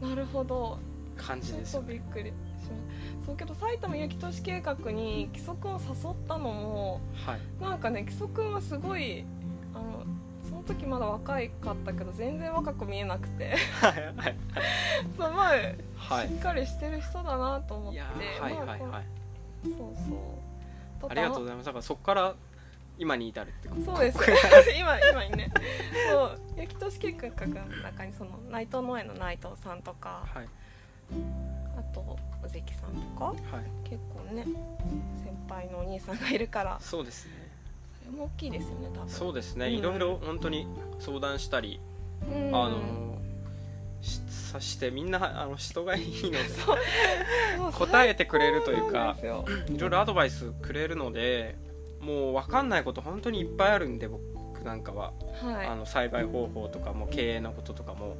S3: なるほど。
S2: 感じです
S3: ちょっとびっくりしますそうけど埼玉ゆき都市計画に規則を誘ったのも
S2: はい。
S3: なんかね規則はすごいあのその時まだ若いかったけど全然若く見えなくて。
S2: はい。はい。はい。
S3: しっかりしてる人だなと思って。
S2: はいはいはい。
S3: そうそう。
S2: ありがとうございます。だからそこから今に至るってこと。
S3: そうです。(laughs) 今今にね。そうゆきとし計画の中にその内藤農園の内藤さんとか
S2: はい
S3: あと尾関さんとか
S2: はい。
S3: 結構ね先輩のお兄さんがいるから
S2: そうですね。
S3: それも大きいですよね多分。
S2: そうですね、
S3: うん。
S2: いろいろ本当に相談したり、
S3: うん。
S2: あのしさしてみんなあの人がいいので (laughs) 答えてくれるというかいろいろアドバイスくれるのでもう分かんないこと本当にいっぱいあるんで僕なんかは、
S3: はい。
S2: あの栽培方法とかも経営のこととかも。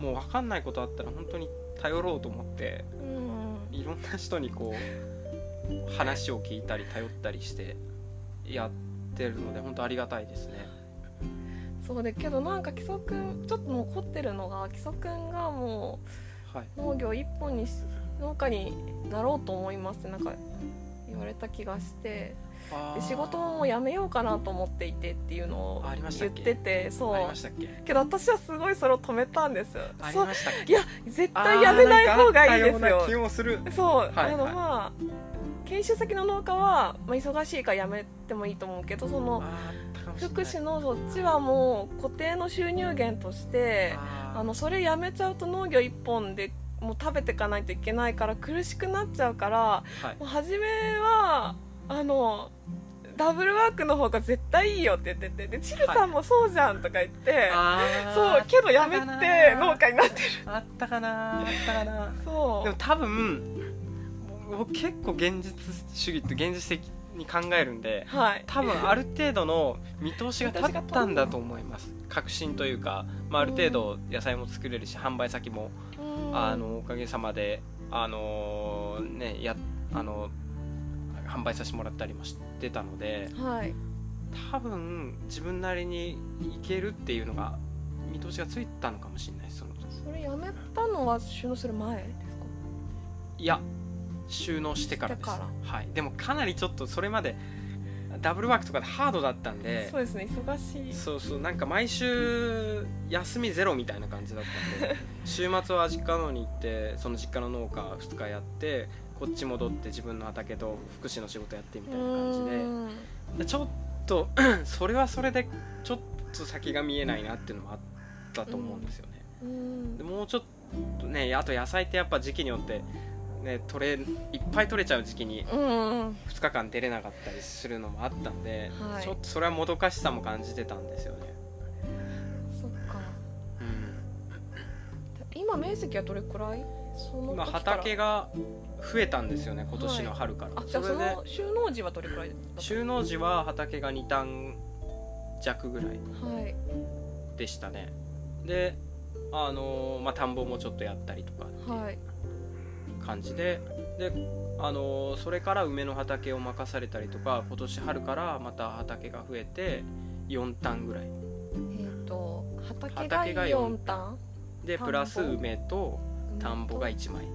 S2: もう分かんないことあったら本当に頼ろうと思って
S3: うん。
S2: いろんな人にこう (laughs) 話を聞いたり頼ったりしてやってるので本当ありがたいですね。
S3: そうでけどなんか基礎くんちょっと残ってるのが基礎くんがも
S2: はい、
S3: う農業一本にし農家になろうと思いますってなんか言われた気がして仕事も辞めようかなと思っていてっていうのを言っててそう。
S2: け？
S3: けど私はすごいそれを止めたんです
S2: あり
S3: そう。
S2: ましたっけ？
S3: いや絶対やめない方がいいです
S2: よ。うな
S3: よ
S2: 気もする
S3: そう、
S2: はい
S3: あの
S2: はい
S3: まあ研修先の農家は、まあ、忙しいから辞めてもいいと思うけどその福祉のそっちはもう固定の収入源として
S2: あ
S3: のそれやめちゃうと農業一本でもう食べていかないといけないから苦しくなっちゃうから
S2: はい
S3: もう初めはあのダブルワークの方が絶対いいよって言っててでチルさんもそうじゃんとか言って、
S2: あー
S3: そうけどやめて農家になってる。
S2: あったかなあったかな
S3: そう。
S2: でも多分僕結構現実主義って現実的に考えるんで
S3: はい。
S2: 多分ある程度の見通しが立ったんだと思います。確信というか、まあ、ある程度野菜も作れるし販売先も
S3: うん。
S2: あのおかげさまであのねやあの販売させてもらったりもしてたので
S3: はい。
S2: 多分自分なりにいけるっていうのが見通しがついたのかもしれないその時。
S3: それやめたのは収納する前ですか？
S2: いや収納してからです。はい、でもかなりちょっとそれまでダブルワークとかでハードだったんで
S3: そうですね忙しい。
S2: そうそうなんか毎週休みゼロみたいな感じだったんで (laughs) 週末は実家の方に行ってその実家の農家2日やってこっち戻って自分の畑と福祉の仕事やってみたいな感じで。ちょっと (clears throat) それはそれでちょっと先が見えないなっていうのもあったと思うんですよね、
S3: うん。
S2: でもうちょっとねあと野菜ってやっぱ時期によってね取れいっぱい取れちゃう時期に
S3: うん。うん
S2: 2日間出れなかったりするのもあったんで、
S3: はい。
S2: ちょっとそれはもどかしさも感じてたんですよね、
S3: そっか。
S2: うん、
S3: 今面積はどれくらい？
S2: 今畑が増えたんですよね今年の春から、
S3: あじゃあそ
S2: それで
S3: の収納時はどれくらい
S2: 収納時は畑が2単弱ぐらい
S3: はい。
S2: でしたね。であのーまあ田んぼもちょっとやったりとかって
S3: はい。
S2: いう感じでであのーそれから梅の畑を任されたりとか今年春からまた畑が増えて4単ぐらい。
S3: えっ、と畑が
S2: 畑が
S3: 4単
S2: でプラス梅と田んぼが1枚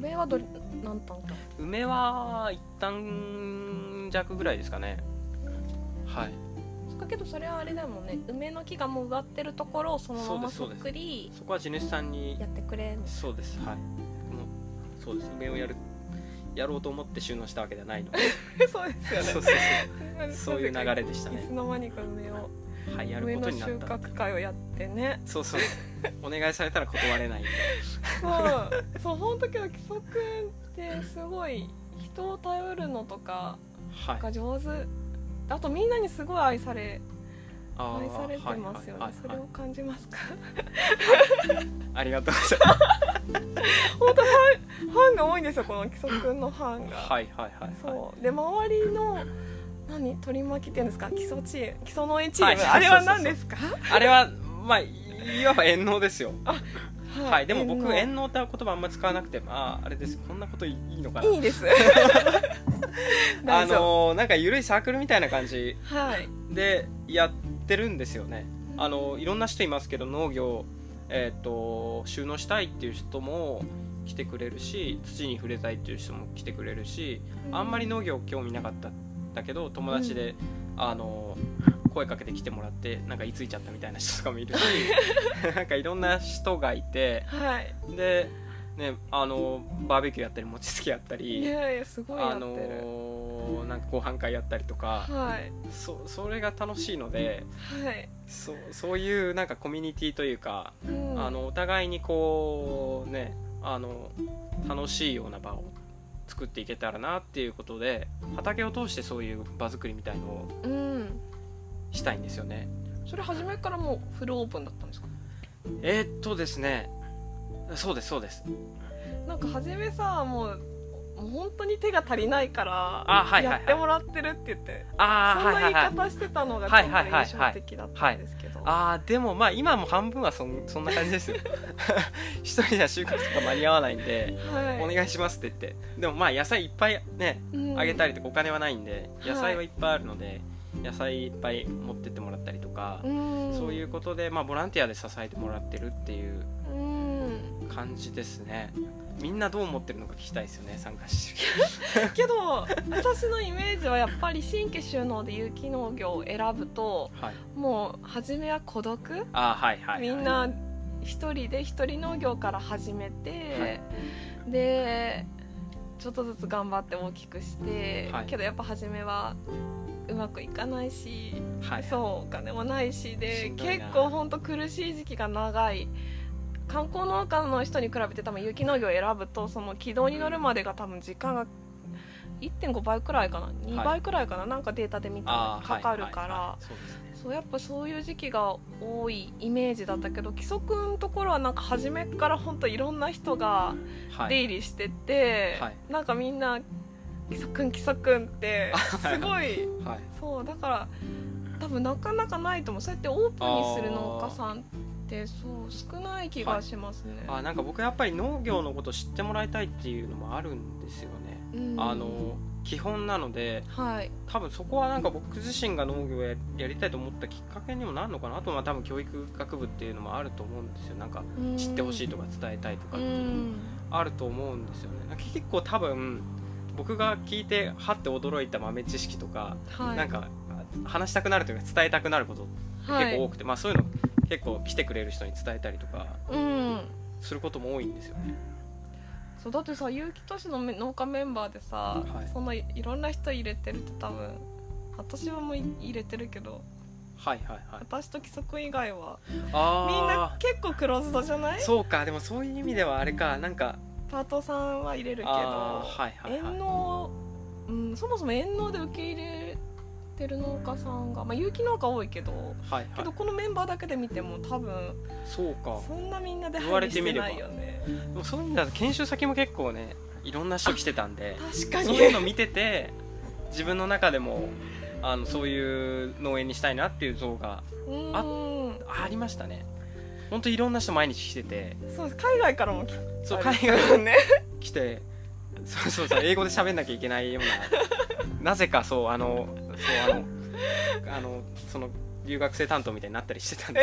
S3: 梅はどれ何単か？
S2: 梅は1単弱ぐらいですかね。はい。
S3: かけどそれはあれだもんね。梅の木がもう植わってるところをそのままそっくり
S2: そこは地主さんに
S3: やってくれん
S2: そうですはい。このそうです。梅をやるやろうと思って収納したわけではないので。(laughs)
S3: そうですよね。
S2: そうそうそう。(laughs) そういう流れでしたね。
S3: いつの間にか梅を
S2: はいやることになった
S3: 穫会をやってね
S2: そうそう。お願いされたら断れない。んで
S3: そう。そう本当けど木曽くんってすごい人を頼るのとか
S2: はい。
S3: が上手。あとみんなにすごい愛され愛されてますよね。
S2: はいはいはい
S3: それを感じますか？(laughs)
S2: ありがとうございます。
S3: 本当ファンファンが多いんですよこの木曽くんのファンが。
S2: はいはいはいはい。
S3: そう。で周りの何取り巻きっていうんですか？基礎チーム基礎農園チーム、
S2: はい。
S3: あれは何ですか？
S2: あれはまあいわば遠納ですよ。
S3: は
S2: はい、でも僕
S3: 縁
S2: 遠納って言葉あんま使わなくてまああれです。こんなこといいのかな。い
S3: いです。(laughs)
S2: あのなんか緩いサークルみたいな感じ
S3: はい。
S2: でやってるんですよね。あのいろんな人いますけど農業、えー、と収納したいっていう人も来てくれるし土に触れたいっていう人も来てくれるしあんまり農業興味なかったんだけど友達で、あの声かけて来てもらってなんか居ついちゃったみたいな人とかもいるし (laughs) なんかいろんな人がいて
S3: はい。
S2: で、ね、あのバーベキューやったり餅つきやった
S3: い
S2: り
S3: やいやすごいや
S2: あのなんかご飯会やったりとか
S3: はい。
S2: そそれが楽しいので
S3: はい、
S2: そそういうなんかコミュニティというか、
S3: うん、
S2: あのお互いにこうねあの楽しいような場を作っていけたらなっていうことで畑を通してそういう場作りみたいのを
S3: うん
S2: したいんですよね。
S3: それ初めからもうフルオープンだったんですか？
S2: えーっとですね。そうですそうです。
S3: なんか初めさもう本当に手が足りないからやってもらってるって言って
S2: ああ
S3: そんな言い
S2: はいはい。はい
S3: 方してたのがちょっと
S2: はいはいはいはい。
S3: 印象的だったんですけど、
S2: ああでもまあ今も半分はそんそんな感じですよ。(laughs) 一人じゃ収穫とか間に合わないんで、
S3: はい。
S2: お願いしますって言って。でもまあ野菜いっぱいね
S3: うん。
S2: あげたりとかお金はないんで
S3: はい。
S2: 野菜はいっぱいあるので、野菜いっぱい持ってってもらったりとか、
S3: うん。
S2: そういうことで、まあ、ボランティアで支えてもらってるっていう
S3: うん
S2: 感じですね。みんなどう思ってるのか聞きたいですよね参加して (laughs)
S3: けど私のイメージはやっぱり新規収納で有機農業を選ぶと
S2: はい。
S3: もう初めは孤独？
S2: あーはいはい、はい、
S3: みんな一人で一人農業から始めて、
S2: はい。
S3: でちょっとずつ頑張って大きくして、
S2: はい。
S3: けどやっぱ初めはうまくいかないし、
S2: はい。
S3: そうお金もないし
S2: し
S3: で結構ほんと苦しい時期が長い観光農家の人に比べて多分有機農業を選ぶとその軌道に乗るまでが多分時間が1.5倍くらいかな2倍くらいかな、なんかデータで見たらかかるから、
S2: はいはいはいそう
S3: やっぱそういう時期が多いイメージだったけど規則のところはなんか初めから本当いろんな人が
S2: はい。
S3: 出入りしてて、
S2: はい。
S3: なんかみんな「規則規則ってすごい
S2: はい。
S3: そうだから多分なかなかないと思う。そうやってオープンにする農家さんってそう少ない気がしますね。
S2: あなんか僕やっぱり農業のこと知ってもらいたいっていうのもあるんですよね、
S3: うん。
S2: あの基本なので
S3: はい。
S2: 多分そこはなんか僕自身が農業をややりたいと思ったきっかけにもなるのかな。あとは多分教育学部っていうのもあると思うんですよ。なんか知ってほしいとか伝えたいとか
S3: う
S2: っていうん。あると思うんですよね。結構多分僕が聞いてはって驚いた豆知識とか、
S3: はい。
S2: なんか話したくなるというか伝えたくなること
S3: はい
S2: 結構多くて、まあそういうの結構来てくれる人に伝えたりとか
S3: うん。
S2: することも多いんですよね。
S3: そうだってさ有機都市のめ農家メンバーでさ、
S2: はい。
S3: そんないいろんな人入れてると多分私はもうい入れてるけど
S2: はいはいはい。
S3: 私と規則以外はみん
S2: あ
S3: な結構クローズドじゃない？
S2: あそうかでもそういう意味ではあれか。なんか
S3: パートさんは入れるけど、
S2: はいはいはい。
S3: 遠農、うん、そもそも遠農で受け入れてる農家さんが、まあ、有機農家多いけど
S2: はいはい。
S3: けどこのメンバーだけで見ても多分
S2: そうか。
S3: そんなみんなで
S2: 言わ
S3: 配慮して
S2: れてみれば。
S3: ないよね
S2: でもそういう意味だと研修先も結構ねいろんな人来てたんで
S3: 確かに。
S2: そういうの見てて自分の中でもあのそういう農園にしたいなっていう像が
S3: うん。
S2: ありましたね。本当いろんな人毎日来てて。
S3: そう海外からも来
S2: そう海外
S3: ね
S2: 来てそうそうそう英語で喋んなきゃいけないようななぜかそうあのそうあのあのその留学生担当みたいになったりしてたんで。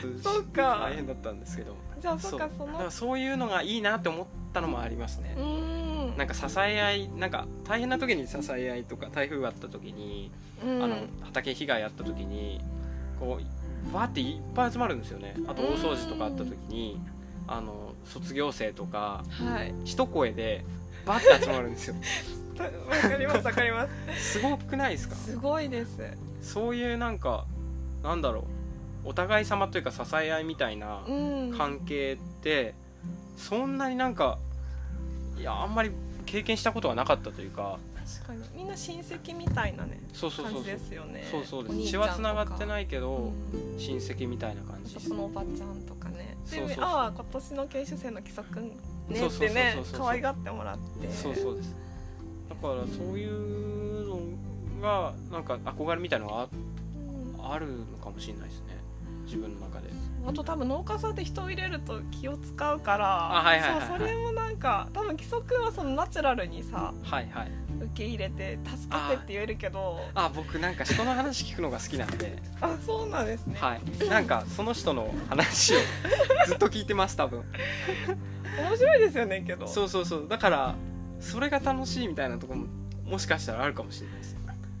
S2: ちょっと
S3: そうか。
S2: 大変だったんですけど。
S3: じゃあそっかその
S2: そうだからそういうのがいいなって思ったのもありますね。
S3: う、ん。
S2: なんか支え合いなんか大変な時に支え合いとか台風があった時に、
S3: うん。
S2: あの畑被害あった時にこうわーっていっぱい集まるんですよね。あと大掃除とかあった時にあの卒業生とか
S3: はい。
S2: 一声でバッて集まるんですよ。(laughs)
S3: わかりますわかります。
S2: すごくないですか？
S3: すごいです。
S2: そういうなんかなんだろうお互い様というか支え合いみたいな
S3: うん。
S2: 関係ってそんなになんかいやあんまり経験したことがなかったというか。
S3: 確かに。みんな親戚みたいなね
S2: そうそうそう
S3: ですよね。
S2: そうそうです。血はつながってないけど、
S3: うん
S2: 親戚みたいな感じ
S3: そのおばちゃんとかね。で
S2: そうそうそう。
S3: ああ今年の研修生の木曽くんねってね可愛がってもらって。
S2: そうそうですだからそういうのがなんか憧れみたいのがあるのかもしれないですね。自分の中で
S3: あと多分農家さんって人を入れると気を使うからそれもなんか多分木曽くんはそのナチュラルにさ
S2: はいはい。
S3: 受け入れて助けてって言えるけど
S2: あ僕なんか人の話聞くのが好きなんで。(laughs)
S3: あそうなんですね、
S2: はい。なんかその人の話をずっと聞いてます多分。
S3: 面白いですよねけど。
S2: そうそうそう。だからそれが楽しいみたいなところももしかしたらあるかもしれないです。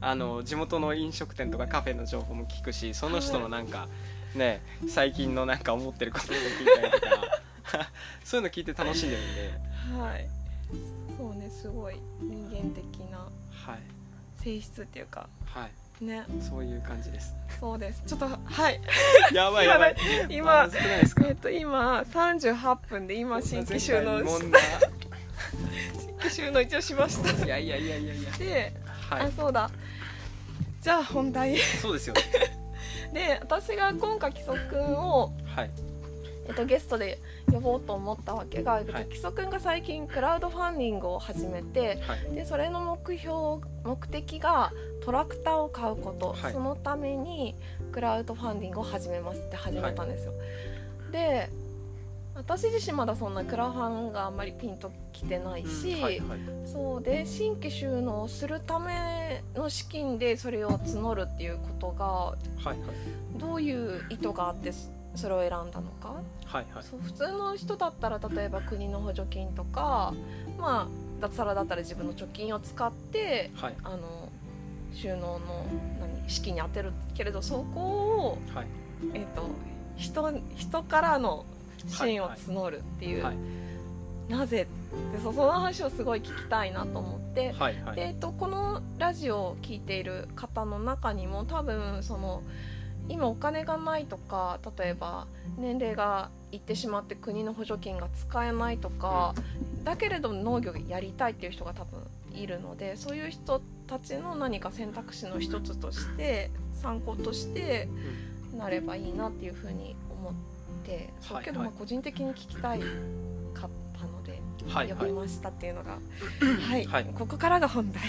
S2: あの地元の飲食店とかカフェの情報も聞くしその人のなんかね最近のなんか思ってることとか聞いたりとか。そういうの聞いて楽しんでるんで。
S3: はい。そうねすごい人間的な
S2: はい。
S3: 性質っていうか。
S2: はい。
S3: ね。
S2: そういう感じです。
S3: そうです。ちょっとは (laughs) い。
S2: やばいやばい。
S3: 今えっと今38分で今新規収納 (laughs) 新規収納一応しました。
S2: いやいやいやいやいや。
S3: で、
S2: はい。
S3: あそうだ。じゃあ本題。
S2: そうですよね
S3: で私が今回木曽くんを、
S2: はい。
S3: えっと、ゲストで呼ぼうと思ったわけが、えっと
S2: はい
S3: 木曽くんが最近クラウドファンディングを始めて
S2: はい。
S3: でそれの目標目的がトラクターを買うこと、
S2: はい。
S3: そのためにクラウドファンディングを始めますって始めたんですよ、で私自身まだそんなクラファンがあんまりピンときてないし、
S2: うんはいはい。
S3: そうで新規収納をするための資金でそれを募るっていうことが
S2: はいはい。
S3: どういう意図があってそそれを選んだのか？
S2: はいはい。
S3: そう普通の人だったら例えば国の補助金とかまあ脱サラだったら自分の貯金を使って
S2: はい。
S3: あの収納の何資金に充てるけれどそこを、
S2: はい。
S3: えー、と人人からの支援を募るっていう、
S2: はい。
S3: なぜ？でそその話をすごい聞きたいなと思って、
S2: はいはい。
S3: でえっと、このラジオを聴いている方の中にも多分その今お金がないとか例えば年齢がいってしまって国の補助金が使えないとか、だけれど農業やりたいっていう人が多分いるのでそういう人たちの何か選択肢の一つとして参考としてなればいいなっていうふうに思ってそうけど
S2: はいはい。
S3: まあ個人的に聞きたいかったので。
S2: はいはい。
S3: 呼びましたっていうのが、(clears throat) はい、
S2: はい。
S3: ここからが本題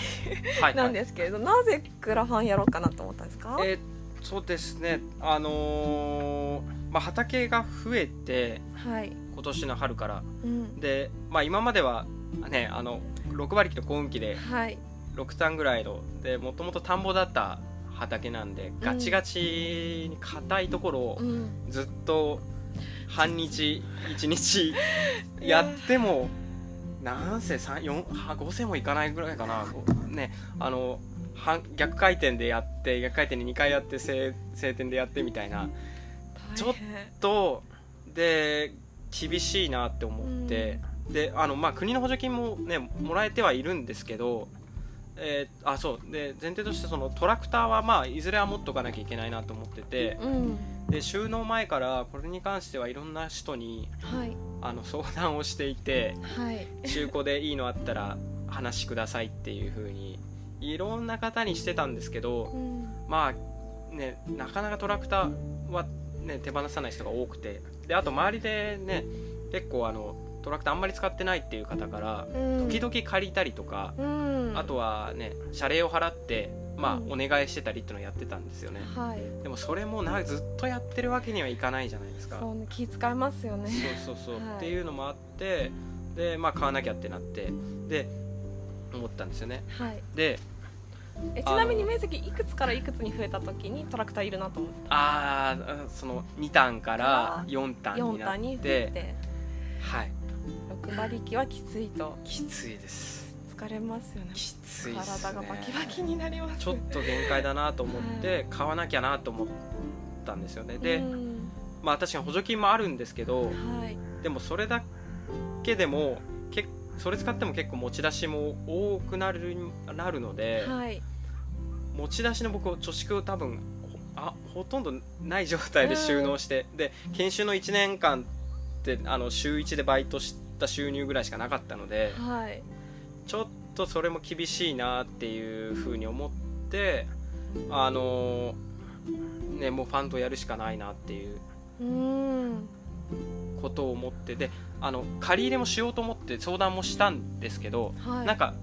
S2: はい
S3: なんですけれど、なぜクラファンやろうかなと思ったんですか？
S2: えーそうですね。あのーまあ、畑が増えて
S3: はい、
S2: 今年の春から。
S3: うん、
S2: で、まあ、今まではねあの6馬力と耕運機で
S3: はい、
S2: 6単ぐらいのでもともと田んぼだった畑なんでガチガチに硬いところを
S3: うん、
S2: ずっと半日1日や。っても何世5世もいかないぐらいかな。ねあの半逆回転でやって逆回転で2回やって正正転でやってみたいな。ちょっとで厳しいなって思って、であの、まあ、国の補助金も、ね、もらえてはいるんですけど、えーあそう。で前提としてそのトラクターは、まあ、いずれは持っとかなきゃいけないなと思ってて
S3: うん、
S2: で収納前からこれに関してはいろんな人に
S3: はい、
S2: あの相談をしていて
S3: はい、
S2: 中古でいいのあったら話くださいっていう風にいろんな方にしてたんですけど
S3: うん、
S2: まあねなかなかトラクターは、ね、手放さない人が多くて。であと周りでね結構あのトラクターあんまり使ってないっていう方から
S3: うん、
S2: 時々借りたりとか、
S3: うん、
S2: あとはね謝礼を払って、まあ
S3: うん
S2: お願いしてたりっていうのをやってたんですよね。
S3: はい、
S2: でもそれもなずっとやってるわけにはいかないじゃないですか。
S3: そうね気遣いますよね。
S2: そうそうそう、
S3: はい。
S2: っていうのもあってでまあ買わなきゃってなってで思ったんですよね。
S3: はい、
S2: で
S3: えちなみに面積いくつからいくつに増えた時にトラクターいるなと思って
S2: ああその2ターンから4ターンに
S3: 4
S2: な
S3: 単に増
S2: っ
S3: て
S2: はい。
S3: 6馬力はきついと。
S2: きついです。
S3: 疲れますよね。
S2: きついです
S3: 体がバキバキになります。
S2: ちょっと限界だなと思って買わなきゃなと思ったんですよね。で、
S3: うん。
S2: まあ確かに補助金もあるんですけど
S3: はい。
S2: でもそれだけでもけそれ使っても結構持ち出しも多くなるなるので、
S3: はい。
S2: 持ち出しの僕貯蓄を多分ほあほとんどない状態で収納して、で研修の1年間ってあの週1でバイトした収入ぐらいしかなかったので
S3: はい。
S2: ちょっとそれも厳しいなっていうふうに思ってあのねもうファンドやるしかないなっていう
S3: うん。
S2: ことを思ってであの借り入れもしようと思って相談もしたんですけど、
S3: はい。
S2: なんか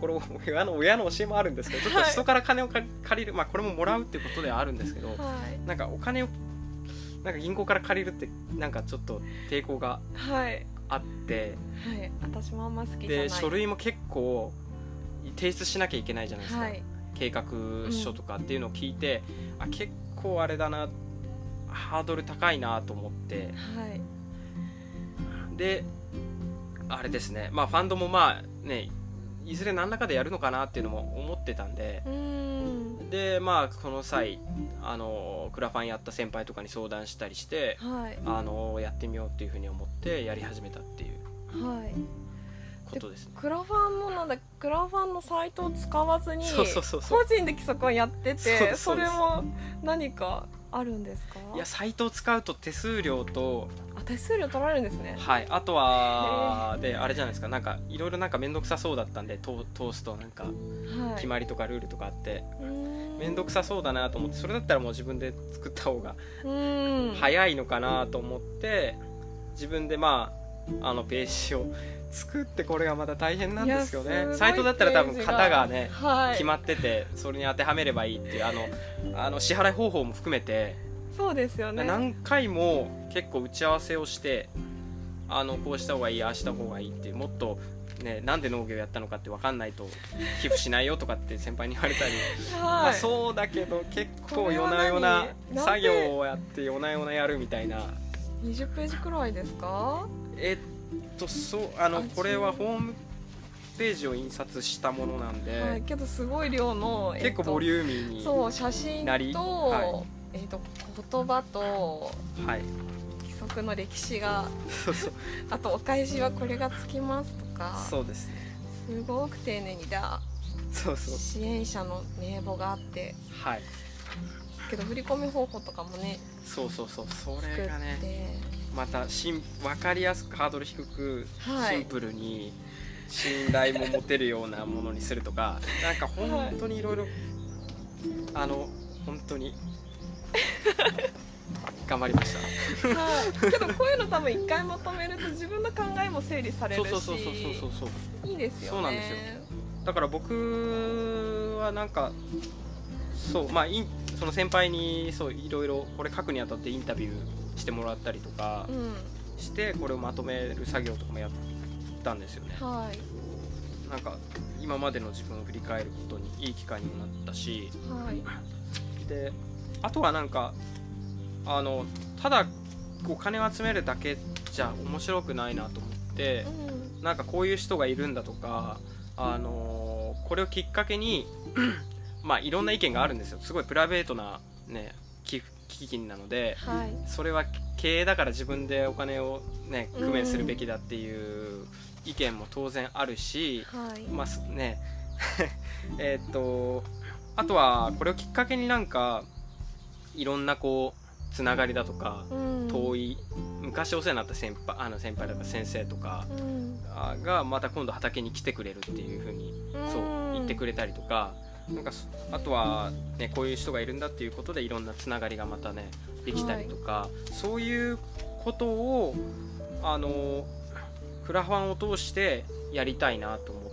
S2: これ親の親の教えもあるんですけどちょっと
S3: はい
S2: 人から金を借りる、まあこれももらうっていうことではあるんですけど、
S3: はい。
S2: なんかお金をなんか銀行から借りるってなんかちょっと抵抗が
S3: はい。
S2: あって。
S3: はい。私もあんま好きじゃない。
S2: で書類も結構提出しなきゃいけないじゃないですか、
S3: はい。
S2: 計画書とかっていうのを聞いて、あ結構あれだな。ハードル高いなと思って。
S3: はい。
S2: であれですね。まあファンドもまあねいずれ何らかでやるのかなっていうのも思ってたんで。
S3: うん。
S2: でまあこの際あのクラファンやった先輩とかに相談したりして
S3: はい。
S2: あのやってみようっていうふうに思ってやり始めたっていう
S3: はい。
S2: ことですね。
S3: クラファンもなんだクラファンのサイトを使わずに個人で規則をやってて
S2: そ
S3: れも何かあるんですか？
S2: いやサイトを使うと手数料と
S3: あ手数料取られるんですね。
S2: はいあとはであれじゃないですか。なんかいろいろなんか面倒くさそうだったんで通通すとなんか
S3: はい
S2: 決まりとかルールとかあって
S3: うん。
S2: 面倒くさそうだなと思ってそれだったらもう自分で作った方が
S3: うん。
S2: 早いのかなと思って自分でまああのページを作ってこれがまた大変なんですよね。サイトだったら多分型がね
S3: はい。
S2: 決まっててそれに当てはめればいいっていうあのあの支払い方法も含めて
S3: そうですよね。
S2: 何回も結構打ち合わせをしてあのこうした方がいいああした方がいいってもっとね、なんで農業やったのかって分かんないと寄付しないよとかって先輩に言われたり、(laughs) まあ、
S3: はい
S2: そうだけど結構夜な夜な
S3: 何
S2: 作業をやって夜な夜なやるみたいな。
S3: 20ページくらいですか？
S2: えっとそうあの
S3: あ
S2: これはホームページを印刷したものなんで、
S3: はいけどすごい量の
S2: 結構ボリ
S3: ュ
S2: ューミーに
S3: そう写真と,、
S2: は
S3: えっと言葉と
S2: はい。
S3: 規則の歴史が
S2: そうそう。(laughs)
S3: あとお返しはこれがつきますとか。
S2: そうですね。
S3: すごく丁寧に。だ
S2: そうそう。
S3: 支援者の名簿があって。
S2: はい。
S3: けど振り込み方法とかもね
S2: そうそうそう。そ
S3: 作って、
S2: れがねまたしん分かりやすくハードル低く
S3: はい。
S2: シンプルに信頼も持てるようなものにするとか (laughs) なんか本当にいろいろあの本当に (laughs) 頑張りました。
S3: はい、けどこういうの多分一回まとめると自分の考えも整理されるし
S2: そうそうそうそうそうそう
S3: いいですよね。
S2: そうなんですよ。だから僕はなんかそうまあその先輩にそういろいろこれ書くにあたってインタビューしてもらったりとか
S3: うん。
S2: してこれをまとめる作業とかもやったんですよね。
S3: はい。
S2: なんか今までの自分を振り返ることにいい機会にもなったし。
S3: はい。
S2: であとはなんかあのただお金を集めるだけじゃ面白くないなと思って
S3: うん。
S2: なんかこういう人がいるんだとかあのこれをきっかけに (clears throat) まあいろんな意見があるんですよ。すごいプライベートなね寄付基金なので
S3: はい。
S2: それは経営だから自工でお金をね工面するべきだっていう意見も当然あるし、
S3: はい。
S2: まあすね。(laughs) えーっとあとはこれをきっかけになんかいろんなこうつながりだとか
S3: うん。
S2: 遠い昔お世話になった先輩あの先輩だから先生とかがまた今度畑に来てくれるっていう風にそう言ってくれたりとかなんかそあとは、ね、こういう人がいるんだっていうことでいろんなつながりがまたねできたりとか、そういうことをあのクラファンを通してやりたいなと思って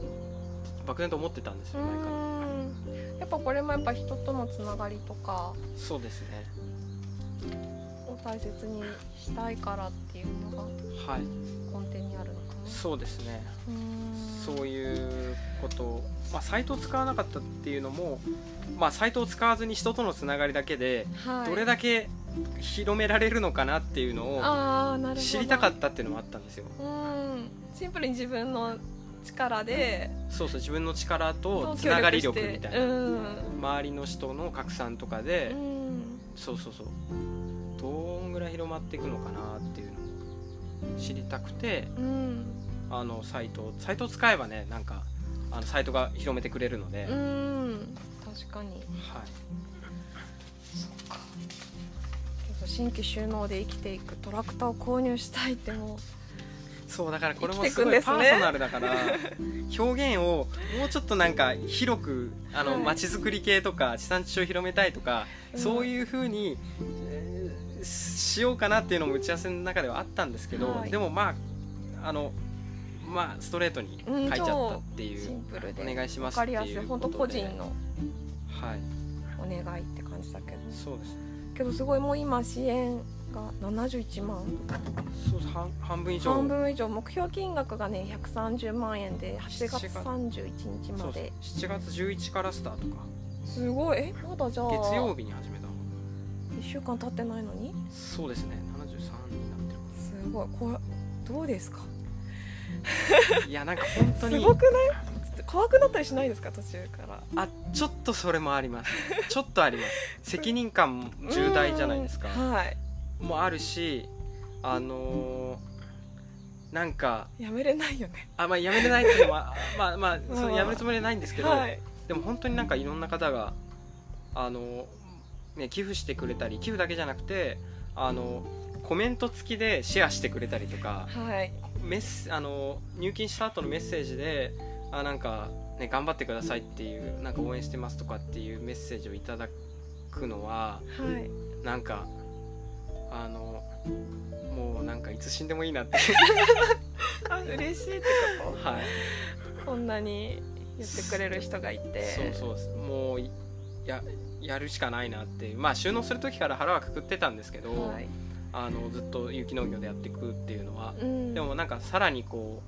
S2: 漠然と思ってたんです
S3: う
S2: よ前から
S3: んやっぱこれもやっぱ人とのつながりとか
S2: そうですね。
S3: を大切にしたいからっていうのが
S2: はい。
S3: 根底にあるのかな。
S2: そうですね。
S3: うーん
S2: そういうこと。まあサイトを使わなかったっていうのもまあサイトを使わずに人とのつながりだけで
S3: はい、
S2: どれだけ広められるのかなっていうのを知りたかったっていうのもあったんですよ。
S3: うん。シンプルに自分の力で
S2: そうそう自分の力とつながり力みたいな、
S3: うん。
S2: 周りの人の拡散とか
S3: う
S2: で、
S3: ん。
S2: そうそうそう。どんぐらい広まっていくのかなっていうのを知りたくて
S3: うん
S2: あのサイトをサイトを使えばねなんかあのサイトが広めてくれるので、
S3: う
S2: はい。
S3: ん確か。にけど新規収納で生きていくトラクターを購入したいっても。
S2: そうだからこれもすごいパーソナルだから、表現をもうちょっとなんか広くあの
S3: はい。
S2: 街づくり系とか地産地消を広めたいとか、
S3: うん。
S2: そういう風に、えーしようかなっていうのも打ち合わせの中ではあったんですけど、
S3: はい。
S2: でもまああのまあストレートに書いちゃったっていうう、
S3: シンプルで
S2: お願いします
S3: 分かりやすい。
S2: っていう
S3: 本当
S2: ことで
S3: 個人の
S2: はい。
S3: お願いって感じだけど。
S2: そうです。
S3: けどすごいもう今支援が71万。
S2: そう半半分以上。
S3: 半分以上。目標金額がね130万円で8月。31日まで。
S2: 7月11からスタートか。
S3: すごい。えまだじゃあ。
S2: 月曜日に始めた
S3: 1週間経ってないのに？
S2: そうですね。73になって
S3: すごい。これどうですか？
S2: るいやなんか本当に。
S3: すごくない？怖くなったりしないですか？途中から。
S2: あちょっとそれもあります。ちょっとあります。(laughs) 責任感も重大じゃないですか。
S3: うん。はい。
S2: もあるしあのーなんか
S3: やめれないよね。
S2: あまあやめれないっていうのは (laughs) まあまあその
S3: うん
S2: やめるつもりはないんですけど、
S3: はい。
S2: でも本当になんかいろんな方があのね寄付してくれたり寄付だけじゃなくてあのコメント付きでシェアしてくれたりとか
S3: はい
S2: メスあの入金した後のメッセージであなんか、ね、頑張ってくださいっていうなんか応援してますとかっていうメッセージをいただくのは
S3: はい。
S2: なんかあのもうなんかいつ死んでもいいなって。
S3: あ嬉しいってこ
S2: はい。
S3: とこんなに言ってくれる人がいて。
S2: そうそうもういややるしかないなってまあ収納する時から腹はくくってたんですけど、
S3: はい
S2: あのずっと有機農業でやっていくっていうのは、
S3: うん。
S2: でもなんかさらにこ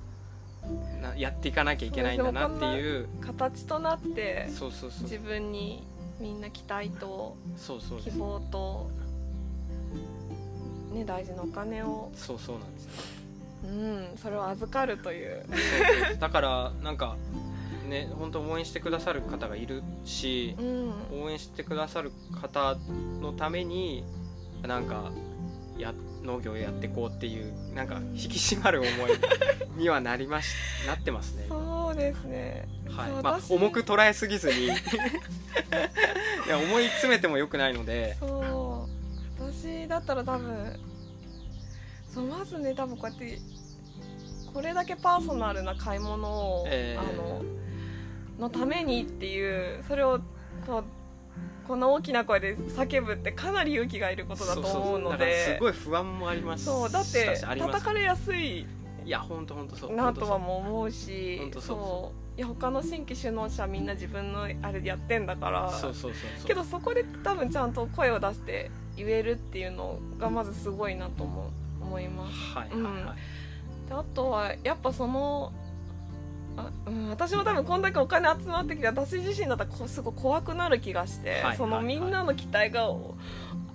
S2: うなやっていかなきゃいけないんだなっていう。
S3: 形となって
S2: そうそうそう。
S3: 自分にみんな期待と希
S2: そうそう。です
S3: 望とね大事なお金を。
S2: そうそうなんですよ。
S3: うんそれを預かるという。
S2: そうそう。だからなんかね本当応援してくださる方がいるし
S3: うん。
S2: 応援してくださる方のためになんかや農業をやっていこうっていうなんか引き締まる思い (laughs) にはなりましなってますね。
S3: そうですね。
S2: はい。まあ、
S3: 私
S2: 重く捉えすぎずに。(laughs) いや思い詰めてもよくないので。
S3: そう。私だったら多分そうまずね多分こうやってこれだけパーソナルな買い物を、
S2: えー
S3: あののためにっていうそれをこうこんな大きな声で叫ぶってかなり勇気がいることだと思うの
S2: だからす
S3: で
S2: ごい不安もあります
S3: そうだって叩かれやすい
S2: いや本当本当そう。
S3: なとは
S2: 本
S3: も思うし
S2: そう。
S3: いや他の新規首脳者みんな自分のあれでやってんだから。
S2: 当そうそうそうそう。
S3: けどそこで多分ちゃんと声を出して言えるっていうのがまずすごいなと思う思います。
S2: はいはいはい、
S3: であとはやっぱそのあ、うん、私も多分こんだけお金集まってきて私自身だったらこすごい怖くなる気がして、
S2: はい
S3: その
S2: はい。
S3: みんなの期待が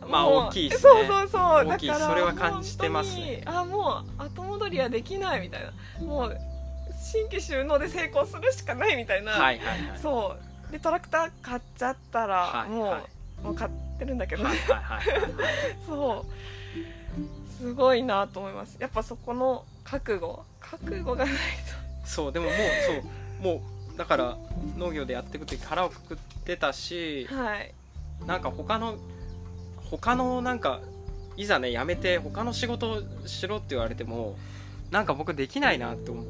S2: まあ
S3: もう
S2: 大きいね。
S3: そうそうそうだから
S2: それは感じてますね。
S3: あもう後戻りはできないみたいな。もう新規収納で成功するしかないみたいな、
S2: はいはいはい。
S3: そう。でトラクター買っちゃったら、もう、
S2: はい。は
S3: もう買ってるんだけど、
S2: はいはいはいはい。(laughs)
S3: そう。すごいなと思います。やっぱそこの覚悟。覚悟がない
S2: そうでももうそうもうだから農業でやっていく時腹をくくってたし
S3: とはい。
S2: なんか他の他のなんかいざね辞めて他の仕事をしろって言われてもなんか僕できないなって思っ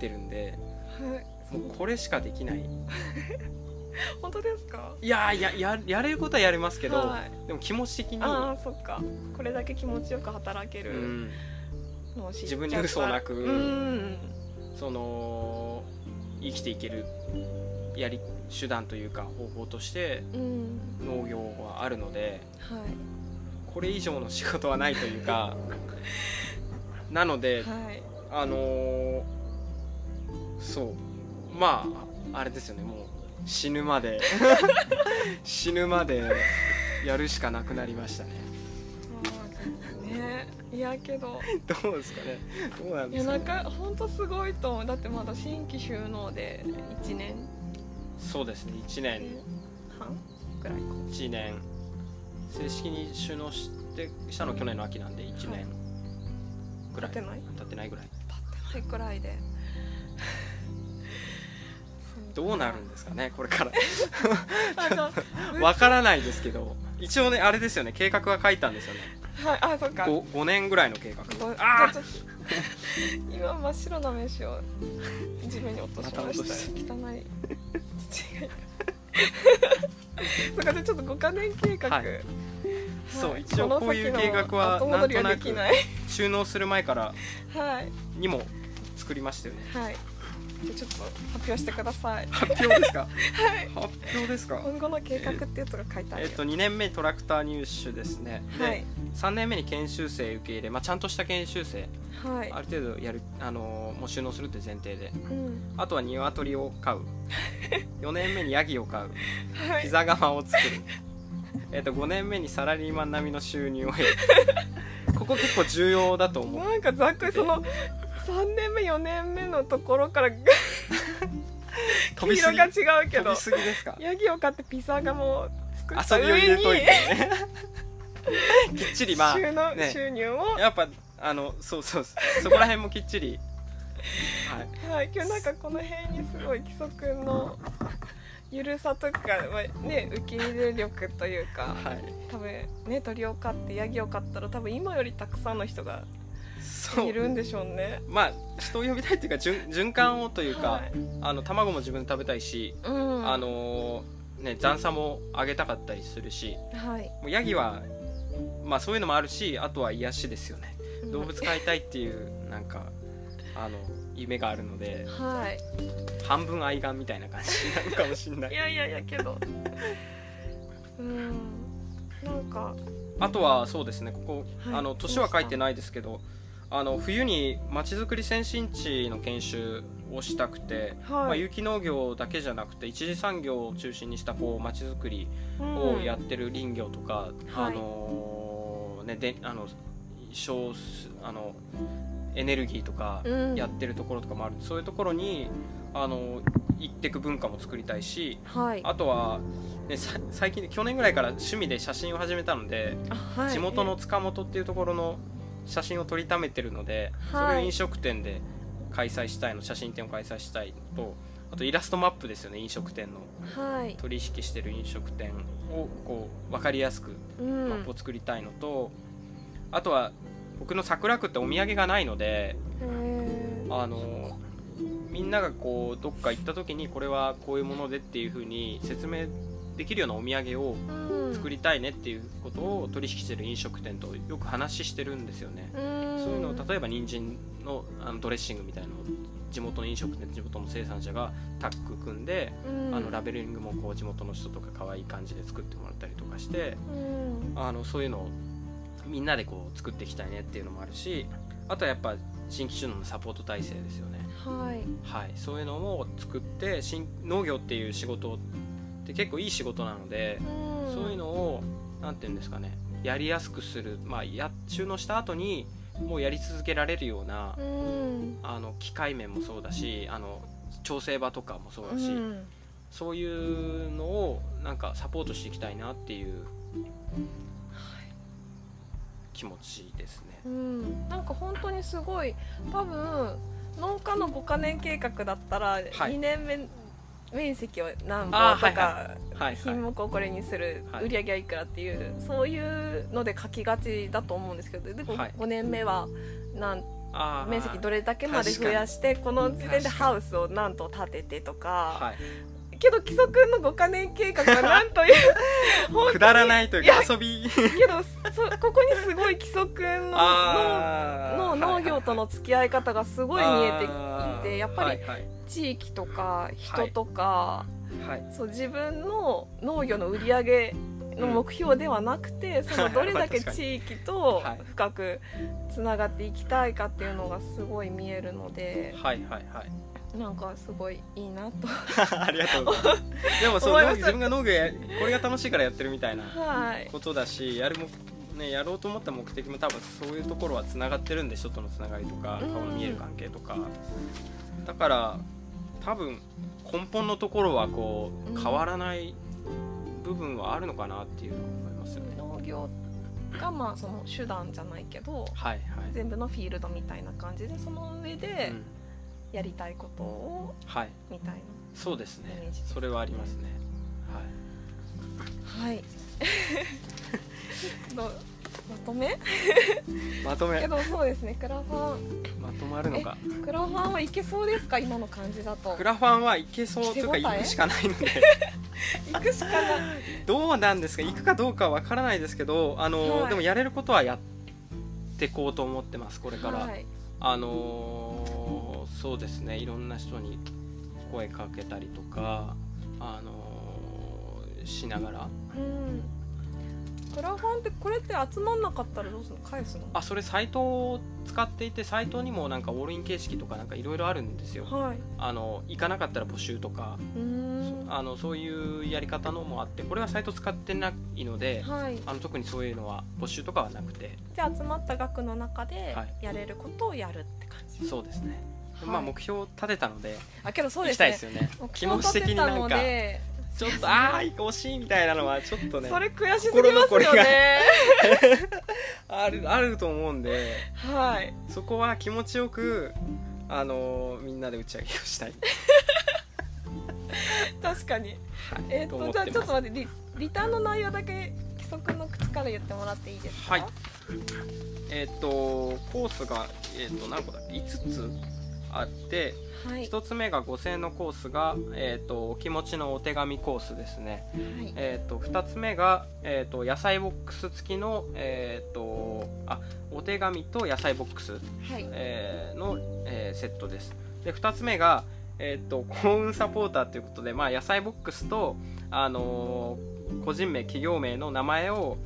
S2: てるんで
S3: はい。
S2: もうこれしかできない。(laughs)
S3: 本当ですか？
S2: いやーやややれることはやりますけど、
S3: はい。
S2: でも気持ち的に、
S3: ああそっか。これだけ気持ちよく働ける
S2: うん、
S3: のを知っちゃった
S2: 自分に嘘なく。
S3: うん
S2: その生きていけるやり手段というか方法として
S3: うん。
S2: 農業はあるので
S3: はい。
S2: これ以上の仕事はないというか (laughs) なので
S3: はい。
S2: あのーそう。まああれですよね。もう死ぬまで (laughs) 死ぬまでやるしかなくなりましたね
S3: ね。いやけど。(laughs)
S2: どうですかね。どうなん
S3: い
S2: ですか、ね、
S3: やなんか本当すごいと思う。だってまだ新規収納で1年。
S2: そうですね。1年。
S3: 半？ぐらいか。
S2: 1年。正式に収納してしたの去年の秋なんで1年ぐらい。
S3: 経ってない？
S2: 経ってないぐらい。
S3: 経ってないくらいで。
S2: どうなるんですかねこれから。(laughs) (laughs) わからないですけど一応ねあれですよね計画は書いたんですよね。
S3: はいあそっか。
S2: 5, 5年ぐらいの計画。あ
S3: 今真っ白な飯を地面に落としまし
S2: した。
S3: 汚い。土が (laughs) そっかじちょっと5カ年計画、
S2: はい。
S3: はい。
S2: そう一応こういう計画はなんとなく収納する前から (laughs)
S3: はい。
S2: にも作りましたよね。
S3: はいじゃあちょっと発表してください。
S2: 発表ですか？
S3: はい。
S2: 発表ですか？
S3: 今後の計画ってやつが書いてあるよ。
S2: えっと2年目にトラクター入手ですね。で、
S3: はい。
S2: 3年目に研修生受け入れ、まあ、ちゃんとした研修生
S3: はい。
S2: ある程度やる、あのーもう収納するって前提で。
S3: うん。
S2: あとは鶏を飼う。(laughs) 4年目にヤギを飼う。
S3: はい。
S2: ピザ窯を作る。えっと5年目にサラリーマン並みの収入を得る。(laughs) ここ結構重要だと思う
S3: なんかざっくりその3年目4年目のところから (laughs)
S2: 飛びすぎ。
S3: 色が違うけど
S2: 飛びすぎですか？
S3: ヤギを飼ってピザ窯を作った上に (laughs)
S2: きっちりまあね。
S3: 収入を、
S2: やっぱあのそうそうそこら辺もきっちり。はい。
S3: はい、今日なんかこの辺にすごい基礎くんのゆるさとか、まあね、受け入れ力というか
S2: はい。
S3: 多分ね鳥を飼ってヤギを飼ったら多分今よりたくさんの人がいるんでしょうね。
S2: まあ人を呼びたいっていうか循循環をというか、
S3: はい。
S2: あの卵も自分で食べたいし、
S3: うん、
S2: あのーね残差もあげたかったりするし
S3: はい、
S2: もうヤギはまあそういうのもあるしあとは癒しですよね。
S3: うん。
S2: 動物飼いたいっていうなんかあの夢があるので
S3: はい。
S2: 半分愛玩みたいな感じになるかもしれない。
S3: いやいやいやけど。うん。なんか。
S2: あとはそうですねここ、
S3: はい。
S2: あの年は書いてないですけどあの冬にまちづくり先進地の研修をしたくて、まあ、
S3: はい、
S2: 有機農業だけじゃなくて一次産業を中心にしたこうまちづくり
S3: うん。
S2: をやってる林業とか、
S3: はい。
S2: あのねであの小あのエネルギーとか
S3: うん。
S2: やってるところとかもある、そういうところにあの行ってく文化も作りたいし
S3: はい。
S2: あとは、ね、さ最近去年ぐらいから趣味で写真を始めたので、
S3: あはい。
S2: 地元の塚本っていうところの写真を撮りためてるので、
S3: はい。
S2: それを飲食店で開催したいの写真展を開催したいのとあとイラストマップですよね飲食店の。
S3: はい、
S2: 取引してる飲食店をこう分かりやすく
S3: うん。
S2: マップを作りたいのと、あとは僕の桜区ってお土産がないのであのみんながこうどっか行った時にこれはこういうものでっていう風に説明できるようなお土産を
S3: うん。
S2: 作りたいねっていうことを取引してる飲食店とよく話してるんですよね。
S3: うん。
S2: そういうのを例えば人参のあのドレッシングみたいなのを地元の飲食店地元の生産者がタッグ組んで、
S3: うん。
S2: あのラベリングもこう地元の人とか可愛い感じで作ってもらったりとかして
S3: うん。
S2: あのそういうのをみんなでこう作っていきたいねっていうのもあるしあとはやっぱ新規収納のサポート体制ですよね。
S3: はい。
S2: はい、そういうのも作って新農業っていう仕事って結構いい仕事なので、
S3: うん。
S2: そういうのをなんていうんですかねやりやすくする、まあ、や収納した後にもうやり続けられるような、
S3: うん。
S2: あの機械面もそうだしあの調整場とかもそうだし、
S3: うん。
S2: そういうのをなんかサポートしていきたいなっていう気持ちですね。
S3: うん、なんか本当にすごい多分農家の5カ年計画だったら2年目、面積を何本とか、
S2: はいはい。
S3: 品目をこれにする、
S2: はい。
S3: 売り上げはいくらっていうそういうので書きがちだと思うんですけどでも
S2: はい。
S3: 5年目はなん面積どれだけまで増やしてこの時点でハウスを何と建ててとか、
S2: はい、
S3: けど基礎くんの5カ年計画はなんという (laughs)
S2: くだらないというか遊び。
S3: けどそここにすごい基礎くんのの農業との付き合い方がすごい見えてきてやっぱり
S2: はいはい
S3: 地域とか人とか、
S2: はい。
S3: そう自分の農業の売り上げの目標ではなくて、そのどれだけ地域と
S2: はい。
S3: 深くつながっていきたいかっていうのがすごい見えるので
S2: はいはいはい。
S3: なんかすごいいいなと。(laughs)
S2: ありがとうございます。でもそう自分が農業やこれが楽しいからやってるみたいな
S3: はい。
S2: ことだしやるもねやろうと思った目的も多分そういうところはつながってるんで人とのつながりとか
S3: うん。
S2: 顔の見える関係とか。だから多分根本のところはこ
S3: う
S2: 変わらない部分はあるのかなっていうのを思いますよね。
S3: 農業がまあその手段じゃないけど
S2: はいはい。
S3: 全部のフィールドみたいな感じでその上で
S2: うん。
S3: やりたいことを
S2: はい
S3: みたい。
S2: そうですね。それはありますね。はい。
S3: なはい。(laughs) どまとめ？(laughs)
S2: まとめ。
S3: けどそうですね。クラファン。
S2: まとまるのか。
S3: クラファンはいけそうですか？今の感じだと。
S2: クラファンはいけそう。というか行くしかないので。(laughs)
S3: 行くしかない。
S2: どうなんですか？行くかどうかはわからないですけどあの、
S3: はい。
S2: でもやれることはやってこうと思ってますこれから、
S3: はい。
S2: あのーそうですね。いろんな人に声かけたりとかあのーしながら。
S3: うんクラファンってこれって集まんなかったらどうするの？返すの？
S2: あそれサイトを使っていてサイトにもなんかオールイン形式とかなんかいろいろあるんですよ。
S3: はい。
S2: あの行かなかったら募集とか
S3: うーん。
S2: あのそういうやり方のもあってこれはサイト使ってないので
S3: はい。
S2: あの特にそういうのは募集とかはなくて。
S3: じゃあ集まった額の中で
S2: はい。
S3: やれることをやるって感じ、
S2: そうですね、
S3: はい。
S2: まあ目標を立てたので
S3: あけどそうですね。
S2: たいですよね。
S3: 目
S2: 気持ち的になんか。
S3: 標立てたので
S2: ちょっとああ惜しいみたいなのはちょっとね
S3: それ悔しすぎますよね。(laughs)
S2: あるあると思うんで
S3: はい。
S2: そこは気持ちよくあのーみんなで打ち上げをしたい、(laughs)
S3: 確かに。
S2: はい
S3: えっ、
S2: と
S3: じゃあちょっと待ってリリターンの内容だけ規則の口から言ってもらっていいですか？
S2: はい。えっ、とコースが、えー、と何個だっけ？5つ？あって
S3: はい。
S2: 1つ目が5000円のコースが、えー、とお気持ちのお手紙コースですね。
S3: はい。
S2: えー、と2つ目が、えー、と野菜ボックス付きの、えー、とあお手紙と野菜ボックス、
S3: はい。
S2: えーの、えーセットです。で2つ目が、えー、と幸運サポーターということで、まあ、野菜ボックスと、あのー個人名企業名の名前を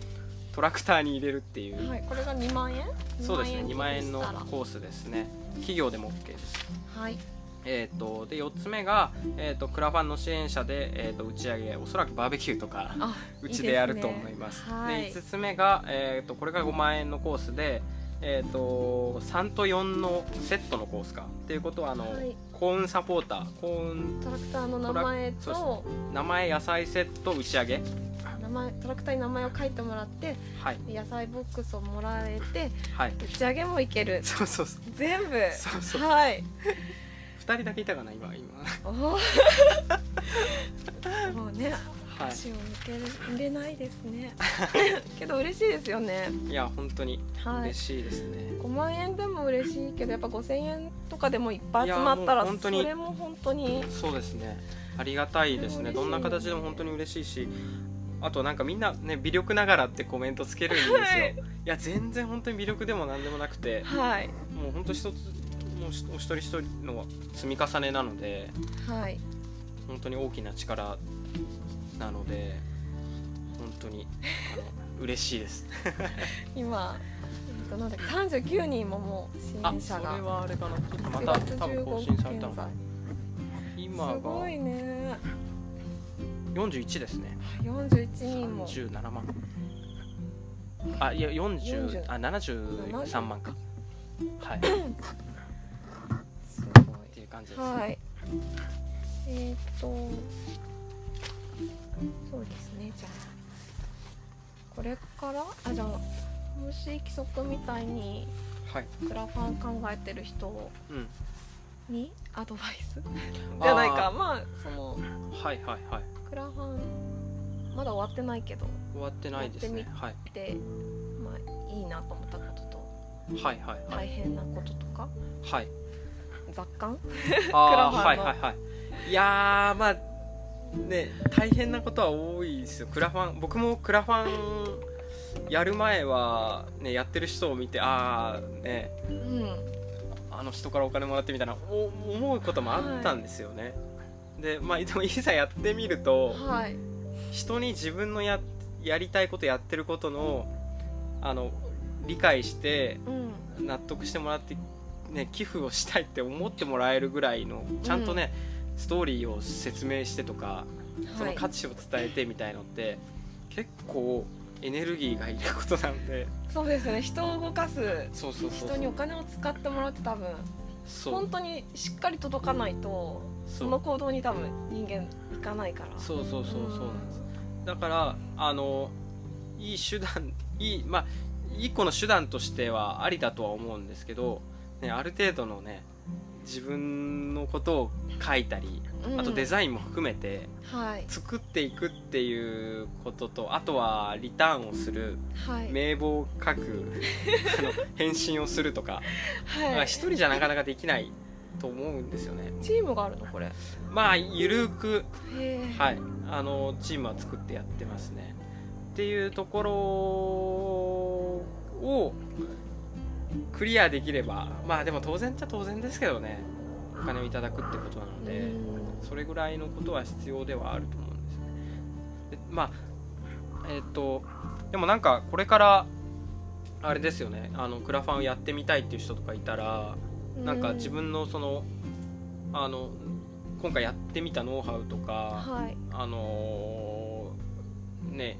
S2: トラクターに入れるっていう、
S3: はいこれが2万円？
S2: そうですね2万円のコースですね。企業でも OK です。
S3: はい。
S2: えー、とで4つ目が、えー、とクラファンの支援者で、えー、と打ち上げおそらくバーベキューとか
S3: あ
S2: うちでやると思います。
S3: いい。ですねはい
S2: 5つ目が、えー、とこれが5万円のコースで、えー、と3と4のセットのコースか。っていうことはあの、
S3: はい。
S2: 幸運サポーター幸運
S3: トラクターの名前と
S2: 名前野菜セット打ち上げ
S3: 名前トラクターに名前を書いてもらって
S2: はい。
S3: 野菜ボックスをもらえて
S2: はい。
S3: 打ち上げもいける。
S2: そうそうそう。
S3: 全部。
S2: そうそう。
S3: はい。
S2: 2人だけいたかな今今。
S3: もうね
S2: は
S3: 足を抜けれないですね。(laughs) けど嬉しいですよね。
S2: いいや本当に。
S3: はい。
S2: 嬉しいですね、
S3: 5万円でも嬉しいけどやっぱ5000円とかでもいっぱい集まった
S2: い
S3: らそれも本当に。
S2: そうですね。ありがたいですね。どんな形でも本当に嬉しいしあとなんかみんなね微力ながらってコメントつけるんですよ、
S3: はい。
S2: い、や全然本当に微力でも何でもなくて
S3: はい。
S2: もう本当一つもうしお一人一人の積み重ねなので
S3: はい。
S2: 本当に大きな力なので本当にあの嬉しいです。(laughs)
S3: 今えっとなんだっけ39人ももう支
S2: あそれ
S3: 援者が
S2: はあれかな。ま
S3: 4
S2: た
S3: 月
S2: 多分更
S3: 15
S2: 新されたの
S3: 現在
S2: 今が
S3: すごいね
S2: 41ですね。
S3: 41人も。
S2: 37万。あいや40
S3: 40
S2: あ73万か。はい。っ
S3: すごい。
S2: ていう感じです、
S3: はい。えーっとそうですね。じゃあこれから？あじゃあもし規則みたいに
S2: はい。
S3: クラファン考えてる人
S2: うん。
S3: にアドバイス？じゃないか。
S2: あ
S3: まあその
S2: ーはいはいはい
S3: クラファンまだ終わってないけど
S2: 終わってないですね。はい。
S3: でまあいいなと思ったことと
S2: はいはいはい。
S3: 大変なこととか、
S2: はい。
S3: 雑感？クラファンの。
S2: はいはいはい。いやーまあね大変なことは多いですよ。クラファン僕もクラファンやる前はねやってる人を見てああね。
S3: うん。
S2: あの人からお金もらってみたいなお思うこともあったんですよね、でまあでもいざやってみると
S3: はい。
S2: 人に自分のややりたいことやってることのあの理解して
S3: うん。
S2: 納得してもらって、ね、寄付をしたいって思ってもらえるぐらいのちゃんとね、ストーリーを説明してとかその
S3: はい
S2: 価値を伝えてみたいのって、結構エネルギーがいることなんで。
S3: そうですね。人を動かす
S2: そうそうそう
S3: 人にお金を使ってもらって多分本当にしっかり届かないと
S2: そ
S3: の行動に多分人間いかないから。
S2: そうそうそうそう
S3: うん
S2: なんです。だからあのいい手段いいまあ一個の手段としてはありだとは思うんですけど、ね、ある程度のね自分のことを書いたり
S3: うん。
S2: あとデザインも含めて
S3: はい。
S2: 作っていくっていうこととあとはリターンをする
S3: はい。
S2: 名簿を書く (laughs) あの返信をするとか。
S3: はい。
S2: 一人じゃなかなかできないと思うんですよね。
S3: チームがあるの？これ。へ
S2: まあゆるく。
S3: え。
S2: はい、あのチームは作ってやってますね。っていうところをクリアできればまあでも当然っちゃ当然ですけどね。お金をいただくってことなのでそれぐらいのことは必要ではあると思うんですよね。でまあえっ、とでもなんかこれからあれですよね。あのクラファンをやってみたいっていう人とかいたらなんか自分のそのあの今回やってみたノウハウとか
S3: はい。
S2: あのーね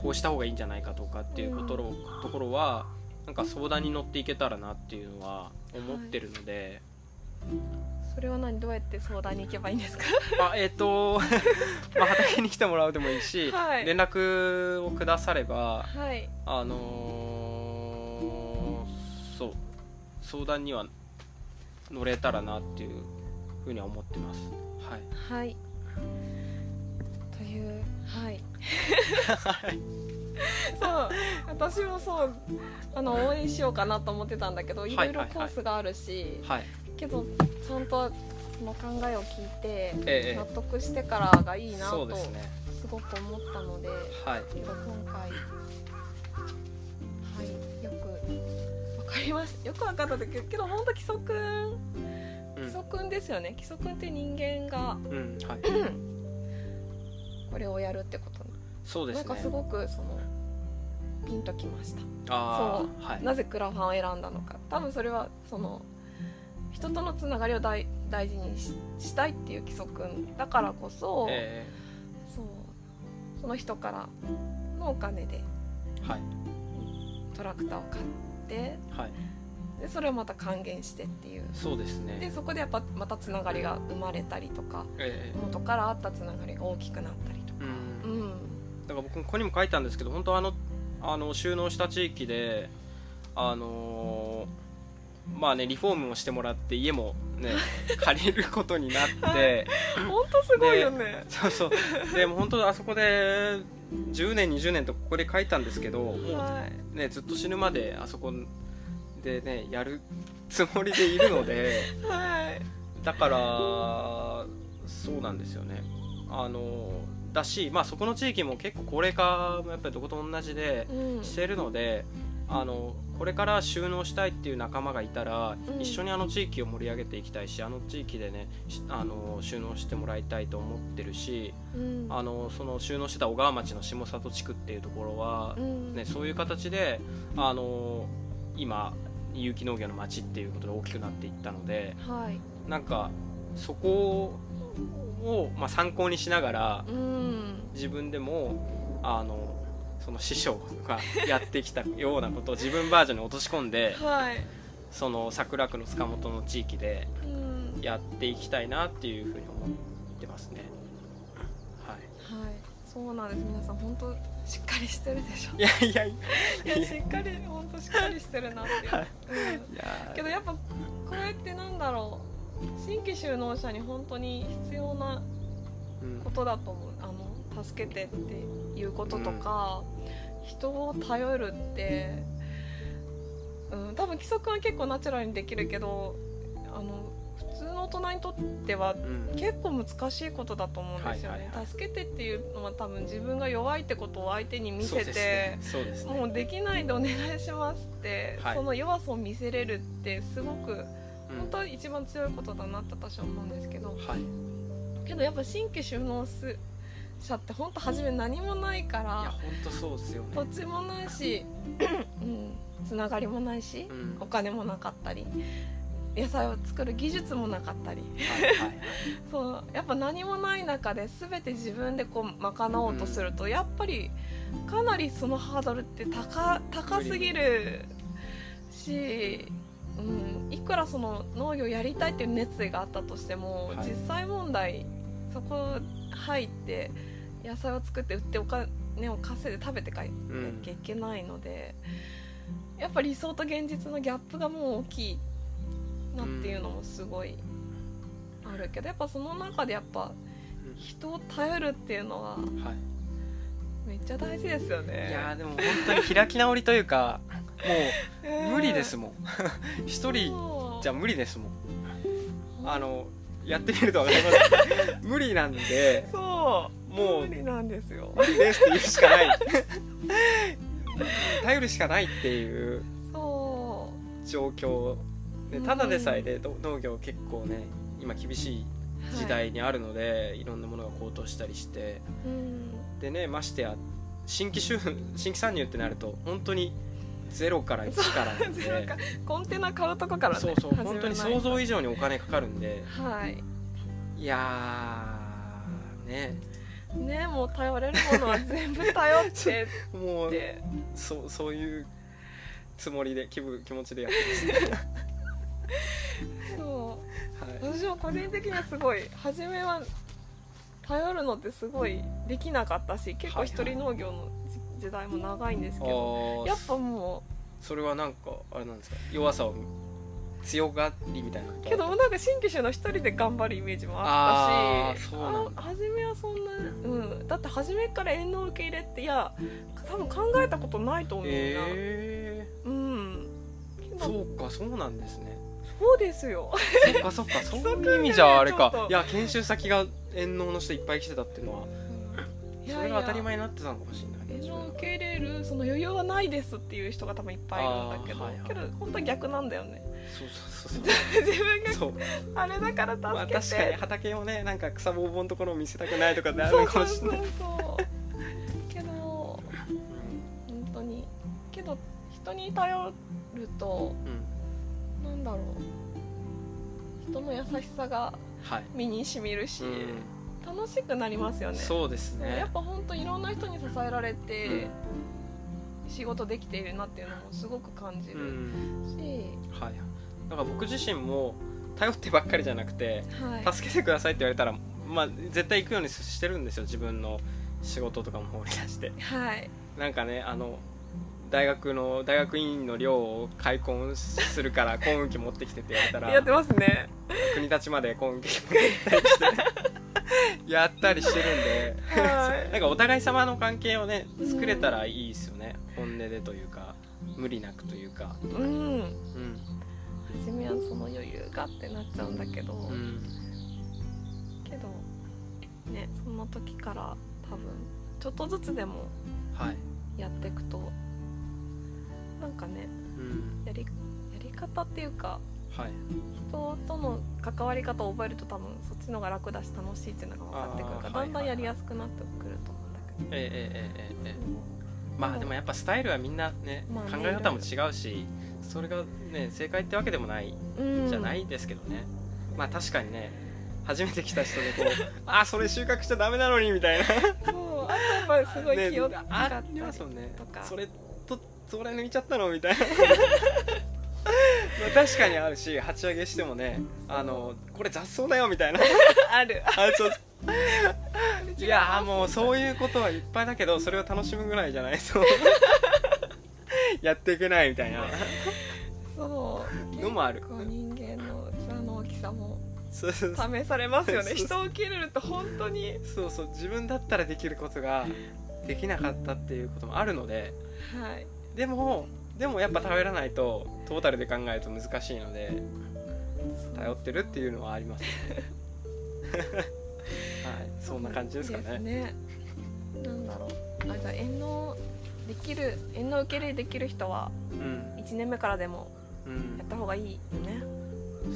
S2: こうした方がいいんじゃないかとかっていうことろ、ところはなんか相談に乗っていけたらなっていうのは思ってるので、
S3: それは何？どうやって相談に行けばいいんですか？(laughs)
S2: まあえっ、とまあ畑に来てもらうでもいいし、
S3: はい。
S2: 連絡をくだされば
S3: はい。
S2: あのーそう相談には乗れたらなっていうふうには思ってます。はい。
S3: はい。というはい。(laughs) そう。私もそうあの応援しようかなと思ってたんだけどいろいろコースがあるし、
S2: はい。
S3: けどちゃんとその考えを聞いて
S2: ええ
S3: 納得してからがいいな
S2: そ
S3: と
S2: す
S3: ごく思ったので、
S2: はい。
S3: 今回かりましたよくわかったんだけどけど本当基礎くん
S2: うん。
S3: 基礎くんですよね。基礎くんって人間が。
S2: うんはい。(clears throat)
S3: これをやるってこと
S2: そうですね。
S3: なんかすごくそのピンときました。
S2: ああはい。
S3: なぜクラファンを選んだのか。多分それはその人とのつながりを大大事にししたいっていう規則だからこそ、
S2: え
S3: そう。その人からのお金で
S2: ーはい。
S3: トラクターを買って。
S2: はい。
S3: でそれをまた還元してっていう。
S2: そうですね。
S3: でそこでやっぱまたつながりが生まれたりとか
S2: え
S3: 元からあったつながりが大きくなったりとか。
S2: ーうん。
S3: うん。
S2: だから僕ここにも書いたんですけど本当あのあの収納した地域であのーまあねリフォームをしてもらって家もね (laughs) 借りることになって、
S3: 本当すごいよね。
S2: そうそう。でも本当あそこで10年20年とここで書いたんですけどもう
S3: はい。
S2: ねずっと死ぬまであそこでねやるつもりでいるので。
S3: はい。
S2: だからそうなんですよね。あのだし、まあ、そこの地域も結構高齢化もやっぱりどこと同じで
S3: うん。
S2: してるのであのこれから収納したいっていう仲間がいたら、
S3: うん。
S2: 一緒にあの地域を盛り上げていきたいしあの地域でねしあの収納してもらいたいと思ってるし
S3: うん。
S2: あのその収納してた小川町の下里地区っていうところは
S3: う、ん。
S2: ね、そういう形であの今有機農業の町っていうことで大きくなっていったので
S3: はい。
S2: なんかそこを、まあ、参考にしながら
S3: うん。
S2: 自分でもあのその師匠がやってきたようなことを (laughs) 自分バージョンに落とし込んで
S3: はい。
S2: その桜区の塚本の地域で
S3: うん。
S2: やっていきたいなっていうふうに思ってますね。はい。
S3: はい。そうなんです。皆さん本当しっかりしてるでしょ。
S2: いやいやい
S3: いやしっかり本当しっかりしてるなっていう、
S2: はい。
S3: うん。
S2: や
S3: けどやっぱこうやってなんだろう。新規就農者に本当に必要な
S2: うん。
S3: ことだと思う。あの助けてっていうこととか、人を頼るって、うん、多分規則は結構ナチュラルにできるけどあの普通の大人にとっては
S2: うん。
S3: 結構難しいことだと思うんですよね、助けてっていうのは多分自分が弱いってことを相手に見せて
S2: ね。ね。
S3: もうできないでお願いしますって、
S2: はい。
S3: その弱さを見せれるってすごく
S2: うん。
S3: 本当は一番強いことだなって私は思うんですけど
S2: はい。
S3: けどやっぱ新規収納す者って本当初め何もないか
S2: いや
S3: ら
S2: 本当そうですよね。
S3: 土地もないし、(laughs) うん、つながりもないし
S2: う、ん。
S3: お金もなかったり野菜を作る技術もなかったり。
S2: はいはいはい。(laughs)
S3: そうやっぱ何もない中で全て自分でこう賄おうとすると、やっぱりかなりそのハードルって高高すぎるし、うん、いくらその農業やりたいっていう熱意があったとしても、
S2: はい。
S3: 実際問題そこ入って野菜を作って売ってお金を稼いで食べてかいなきゃいけないので、やっぱ理想と現実のギャップがもう大きいなっていうのもすごいあるけどやっぱその中でやっぱ
S2: うん
S3: 人を頼るっていうのは
S2: はい
S3: めっちゃ大事ですよね。
S2: いやーでも本当に開き直りというかもう無理ですもん。(laughs) 一人じゃ無理ですもん。あのやってみると分かります。無理なんで。
S3: そう。
S2: もう
S3: 無理なんですよ。
S2: 無理ですって言うしかない。(laughs) 頼るしかないっていう
S3: そ
S2: 状況。でただでさえでど農業結構ね今厳しいう時代にあるので、い、ろんなものが高騰したりして。
S3: うん。
S2: でねましてや新規収新規参入ってなると本当にゼロから1からなんで。
S3: ゼロかコンテナ買うとこからね
S2: そうそう本当に想像以上にお金かかるんで。
S3: はい。
S2: いやーね。
S3: ねもう頼れるものは全部頼って (laughs)
S2: もうそうそういうつもりで気分気持ちでやってますね。(laughs)
S3: そう。
S2: はい。
S3: 私も個人的にはすごい初めは頼るのってすごいできなかったし結構一人農業の時時代も長いんですけど、やっぱも
S2: それはなんかあれなんですか弱さを強がりみたいな
S3: うけどなんか新規種の一人で頑張るイメージもあったし
S2: あ
S3: 初めはそんなうん。だって初めから遠農受け入れっていや多分考えたことないと思うな、
S2: え
S3: うん。
S2: そうかそうなんですね。
S3: そうですよ。
S2: そっかそっかそういう意味じゃあれか。(laughs) いや研修先が遠農の人いっぱい来てたっていうのはそれが当たり前になってたのかもしれない
S3: 遠農受け入れるその余裕はないですっていう人が多分いっぱいいるんだけど、
S2: はいはい。
S3: けど本当は逆なんだよね。
S2: そうそうそう (laughs)
S3: 自分が
S2: そう。そう
S3: あれだから
S2: まあ
S3: 助けて、
S2: 確かに畑をねなんか草ぼうぼうのところを見せたくないとかってある
S3: そうそうそう
S2: かもしれない。
S3: そうけど本当にけど人に頼ると
S2: うん。うん
S3: なんだろう。人の優しさが
S2: はい。
S3: 身にしみるし、
S2: うん
S3: 楽しくなりますよね。
S2: そうです
S3: や
S2: ね
S3: っぱ本当いろんな人に支えられて仕事できているなっていうのもすごく感じ
S2: う
S3: る
S2: ん。
S3: し、
S2: はいだから僕自身も頼ってばっかりじゃなくて
S3: はい。
S2: 助けてくださいって言われたらまあ絶対行くようにしてるんですよ。自分の仕事とかも放り出して。
S3: はい。
S2: なんかねあの大学の大学院の寮を開墾するから (laughs) 幸運期持ってきてって言われたら
S3: やってますね。
S2: 国立まで幸運期持ってきたりして (laughs) やったりしてるんで。
S3: はい。
S2: なんかお互い様の関係をね作れたらいいですよね、本音でというか無理なくというか。
S3: うん。
S2: うん。
S3: 初めはその余裕がってなっちゃうんだけど、
S2: うん。
S3: けどねその時から多分ちょっとずつでも
S2: はい、
S3: やっていくとなんかね
S2: うん、
S3: やりやり方っていうか
S2: はい、
S3: 人との関わり方を覚えると多分そっちのが楽だし楽しいっていうのが分かってくるからだんだんやりやすくなってくると思うんだけど。
S2: ええええええまあでもやっぱスタイルはみんなね、
S3: まあ、
S2: 考え方も違うしそれがね正解ってわけでもないじゃないですけどね、うん、まあ確かにね初めて来た人でこう「(laughs) あそれ収穫しちゃダメなのに」みたいな。
S3: そうあとやっぱすごい気を使ったりとか、ね、
S2: それとそれ抜いちゃったのみたいな。(laughs) 確かにあるし鉢上げしてもねあのこれ雑草だよみたいな。(laughs)
S3: ある。
S2: あそう (laughs) いやーもうそういうことはいっぱいだけどそれを楽しむぐらいじゃないと (laughs) やっていけないみたいな。
S3: そう。
S2: のもある。
S3: 人間の器の大きさも試されますよね。人を受け入れると本当に。
S2: そうそう。自分だったらできることができなかったっていうこともあるので。
S3: はい。
S2: でもでもやっぱ頼らないとトータルで考えると難しいので頼ってるっていうのはあります。ね (laughs) はい。そんな感じですか
S3: です
S2: ね。
S3: ねなんだろう。あじゃあ遠農できる遠農受け入れできる人は
S2: うん、
S3: 1年目からでも
S2: うん。
S3: やった方がいいよね。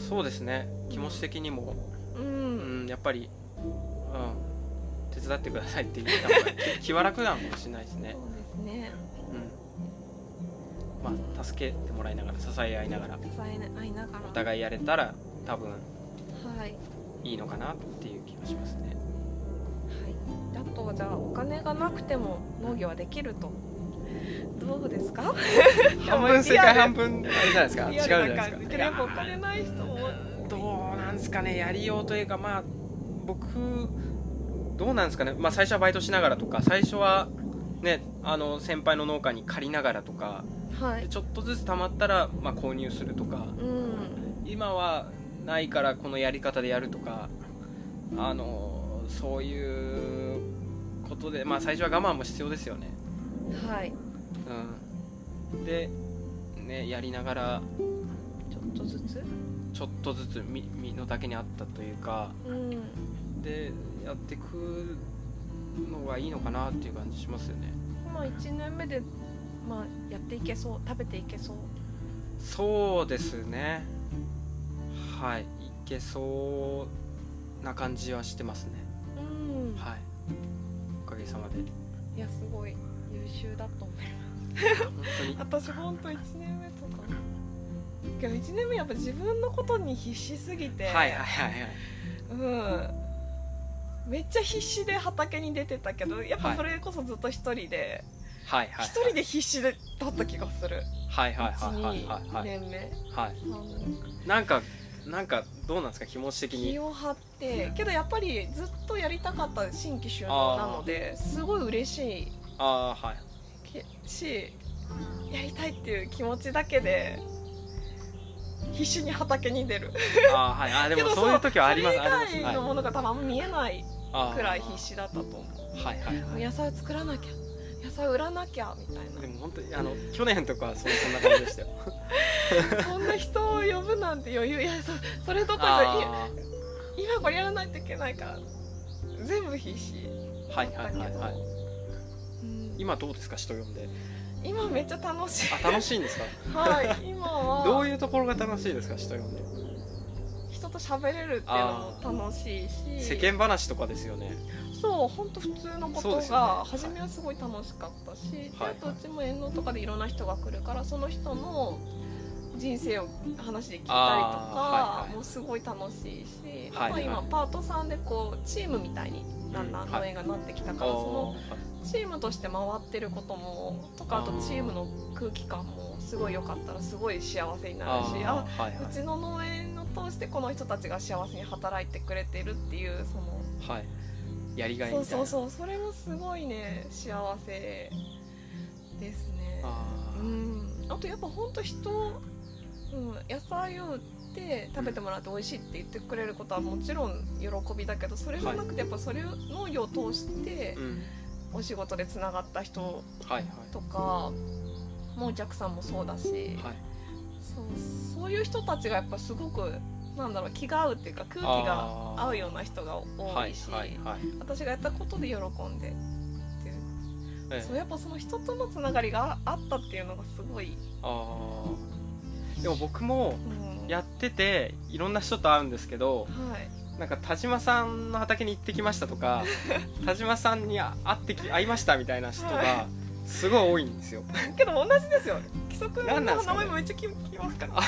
S2: そうですね。気持ち的にも、
S3: う
S2: うん。ん、やっぱり、うん、手伝ってくださいって言った方が気気は楽なのかもしれないですね。
S3: そうですね。
S2: うんまあ助けてもらいながら支え合いながら
S3: 支え合いながら。
S2: お互いやれたら多分
S3: はい。
S2: いいのかなっていう気がしますね。
S3: はい、あとはじゃあお金がなくても農業はできると。どうですか？(laughs)
S2: 半分正解半分あれじゃないですか？違うじゃ
S3: ルな
S2: ないですか？
S3: 感じ。けどやっぱお金ない人も
S2: どうなんですかねやりようというかまあ僕どうなんですかね、まあ、最初はバイトしながらとか最初はねあの先輩の農家に借りながらとか
S3: はい。
S2: でちょっとずつ貯まったら、まあ、購入するとか
S3: うん。
S2: 今はないからこのやり方でやるとかあのそういうことで、まあ、最初は我慢も必要ですよね、
S3: はい。
S2: うん、で、ね、やりながら
S3: ちょっとずつ？
S2: ちょっとずつ身身の丈に合ったというか
S3: うん。
S2: でやっていくのがいいのかなっていう感じしますよね。
S3: まあ1年目でまあやっていけそう食べていけそう。
S2: そうですね。はいいけそうな感じはしてますね。
S3: うん。
S2: はい。おかげさまで。
S3: いやすごい優秀だと思い
S2: 本当に
S3: ます。(laughs) 私本当1年目とか。けど1年目やっぱ自分のことに必死すぎて。
S2: はいはいはいはい。
S3: うんめっちゃ必死で畑に出てたけどやっぱそれこそずっと一人で
S2: はいはい
S3: 一、人で必死でだった気がする。
S2: はいはいはいはいはい
S3: 12
S2: はい。
S3: 年目。
S2: はい。
S3: 3
S2: なんかなんかどうなんですか？気持ち的に。
S3: 気を張って。けどやっぱりずっとやりたかった新規収納なのですごい嬉しい。
S2: ああはい。
S3: けしやりたいっていう気持ちだけで必死に畑に出る。
S2: ああはい。あー (laughs) でもそういう時はあります
S3: 以外のものが多分あんま見えないくらい必死だったと思
S2: はいはいうはい。
S3: 野菜を作らなきゃ野菜を売らなきゃみたいな。
S2: でも本当にあの去年とかはそそんな感じでしたよ。(laughs)
S3: そんな人を呼ぶなんて余裕いやそそれどころ今これやらないといけないから全部必死
S2: あはいはいはいはい。
S3: うん。
S2: 今どうですか人呼んで
S3: 今めっちゃ楽しい。
S2: あ楽しいんですか？
S3: はい (laughs) 今は。
S2: どういうところが楽しいですか人呼んで？
S3: 人と喋れるっていうのも楽しいし。
S2: 世間話とかですよね。
S3: そう本当普通のことが初めはすごい楽しかったし、で
S2: はい。
S3: あとうちも遠農とかでいろんな人が来るからその人の人生を話で聞いたりとか、
S2: はいはい。
S3: もうすごい楽しいし、
S2: はい
S3: あとは今パートさんでこうチームみたいにだんだん
S2: うんはい。
S3: 農園がなってきたから、そのチームとして回ってることもとかあとチームの空気感もすごい良かったらすごい幸せになるしあ
S2: はいは
S3: うちの農園を通してこの人たちが幸せに働いてくれてるっていうその
S2: いはい。やりがい
S3: そう
S2: みたいな。
S3: そうそうそれもすごいね幸せですね。
S2: あー。
S3: うん。あとやっぱほんと人、うん、野菜を売って食べてもらって美味しいって言ってくれることはもちろん喜びだけどそれがなくてやっぱそれを農業を通して
S2: うん
S3: お仕事でつながった人
S2: はいはい。
S3: とかもうお客さんもそうだし、
S2: はい。
S3: そうそういう人たちがやっぱすごくなんだろう気が合うっていうか空気が合うような人が多
S2: はい
S3: いし、
S2: はいはい
S3: 私がやったことで喜んでっていう。
S2: ええ。
S3: そうやっぱその人とのつながりがあったっていうのがすごい、
S2: あー。でも僕も
S3: うん、
S2: やってていろんな人と会うんですけど
S3: はい
S2: なんか田島さんの畑に行ってきましたとか (laughs) 田島さんに会ってき会いましたみたいな人
S3: は
S2: がすごい多いんですよ。
S3: けど同じですよ規則の名前もめっちゃ聞きますから。(laughs)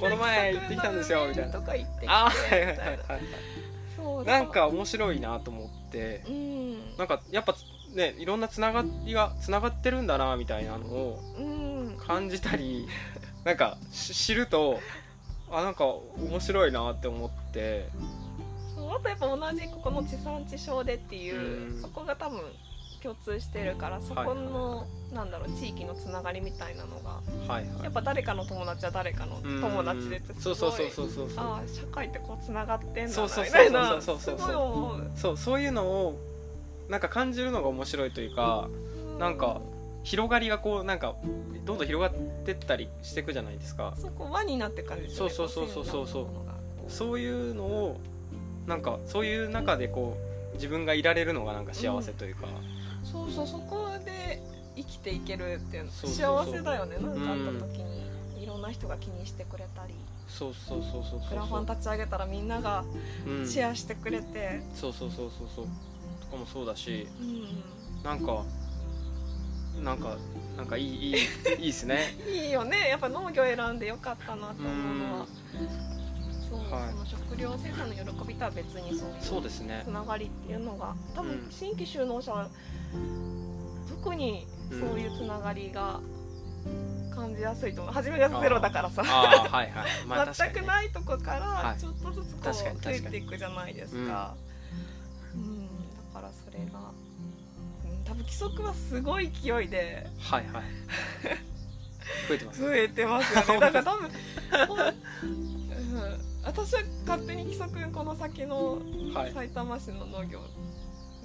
S2: この前行ってきたんですよみたいな。
S3: とか行って
S2: あ
S3: た
S2: はいはいはいはい。なんか面白いなと思って。
S3: うん。
S2: なんかやっぱねいろんなつながりがつながってるんだなみたいなのを
S3: うん。
S2: 感じたりなんかし知るとあなんか面白いなって思って。
S3: そうあとやっぱ同じここの地産地消でっていう、
S2: うん。
S3: そこが多分共通してるからそこの、なんだろう地域のつながりみたいなのが
S2: はいはい。
S3: やっぱ誰かの友達は誰かの友達でってすごい
S2: そうそうそうそうそうそう。
S3: ああ社会ってこうつながってんだなみたいな。
S2: そうそうそうそう
S3: すごい思う。
S2: そうそういうのをなんか感じるのが面白いというかなんか広がりがこうなんかどんどん広がってったりしていくじゃないですか。
S3: そこ輪になって感じですね。
S2: そうそうそうそうそうそう。
S3: いうのがこう
S2: そういうのをなんかそういう中でこう自分がいられるのがなんか幸せというか、
S3: そうそうそこで生きていけるっていうの
S2: そうそうそう。
S3: 幸せだよね。なんかあった時にいろんんな人が気にしてくれたり。
S2: そうそうそうそうそう
S3: クラファン立ち上げたらみんなが
S2: うん。
S3: シェアしてくれて、
S2: そうそうそうそうそう。とかもそうだし。
S3: うん。
S2: なんかなんかなんかいいいい (laughs) いいっすね。
S3: いいよね。やっぱ農業選んでよかったなと思うのは。そう、
S2: はい。
S3: その食料生産の喜びとは別にそう
S2: そうですね。
S3: つながりっていうのが多分
S2: うん。
S3: 新規就農者は特にそういうつながりが感じやすいと思う。初めがゼロだからさ。
S2: はいはい。(laughs)
S3: 全くないとこから
S2: はい。
S3: ちょっとずつこう増えていくじゃないですか、うん、だからそれが、うん、多分規則はすごい勢いで
S2: はいはい。増えてます
S3: 増えてますよね。(laughs) だから多分、うん、私は勝手に規則この先の
S2: はい。
S3: 埼玉市の農業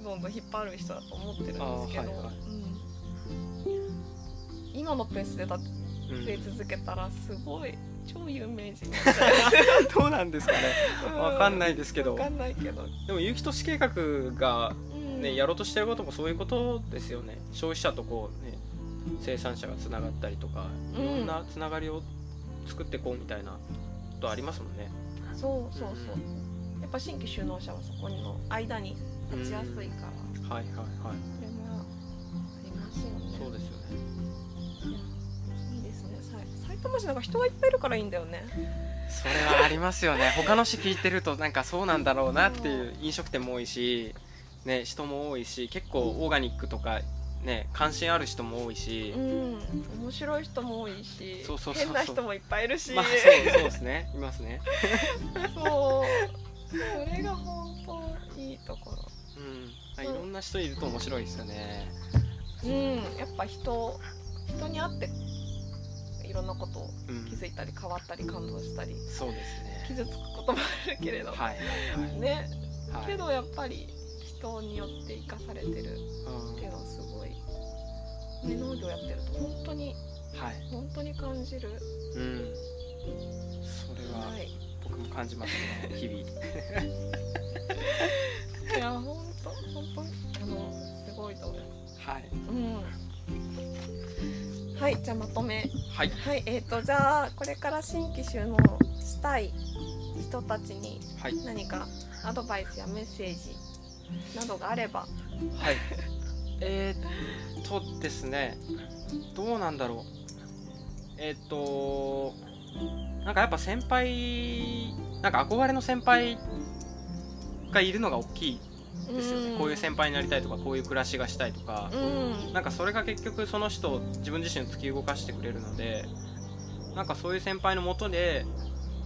S3: どんどん引っ張る人だと思ってるんですけど、
S2: はいはい。
S3: うん、今のペースでだ増え続けたらすごい超有名人 (laughs)
S2: どうなんですかね。わかんないですけど。
S3: わかんないけど、
S2: でも有機都市計画が
S3: うん
S2: ね、やろうとしてることもそういうことですよね。消費者とこうね生産者がつながったりとかいろんなつながりを作っていこうみたいなことありますもんね。
S3: そうそうそう。やっぱ新規就農者はそこの間に立ちやすいから、
S2: はいはいはい。
S3: それもありますよね。
S2: そうですよね。
S3: いいですね。さい埼玉市なんか人がいっぱいいるからいいんだよね。
S2: それはありますよね。他の市聞いてるとなんかそうなんだろうなっていう飲食店も多いし、ね、人も多いし結構オーガニックとか、ね、関心ある人も多いし、
S3: うん。面白い人も多いし
S2: そうそうそうそう。
S3: 変な人もいっぱいいるし、
S2: まあそうそうですね。いますね。(laughs)
S3: そう。それが本当いいところ。
S2: うん。いろんな人いると面白いですよね。
S3: うん。やっぱ人人に会っていろんなことを
S2: うん。
S3: 気づいたり変わったり感動したり。
S2: そうですね。
S3: 傷つくこともあるけれど、
S2: はいはいはい。
S3: ね。
S2: はい。
S3: けどやっぱり人によって生かされてる
S2: うん
S3: っていうのはすごい、ね、農業やってると本当に
S2: はい。
S3: 本当に感じる。
S2: うん。それは
S3: はい。
S2: 僕も感じますね日々。(laughs)
S3: いや本当本当にあのすごいと思います。
S2: はい。
S3: うん。はいじゃあまとめ。
S2: はい。
S3: はいえー、とじゃあこれから新規収納したい人たちに
S2: はい。
S3: 何かアドバイスやメッセージなどがあれば。
S2: はい。えー、っとですね。どうなんだろう。えー、っとなんかやっぱ先輩なんか憧れの先輩がいるのが大きいですよね、こういう先輩になりたいとかこういう暮らしがしたいとか、
S3: うん。
S2: なんかそれが結局その人を自分自身を突き動かしてくれるのでなんかそういう先輩のもとで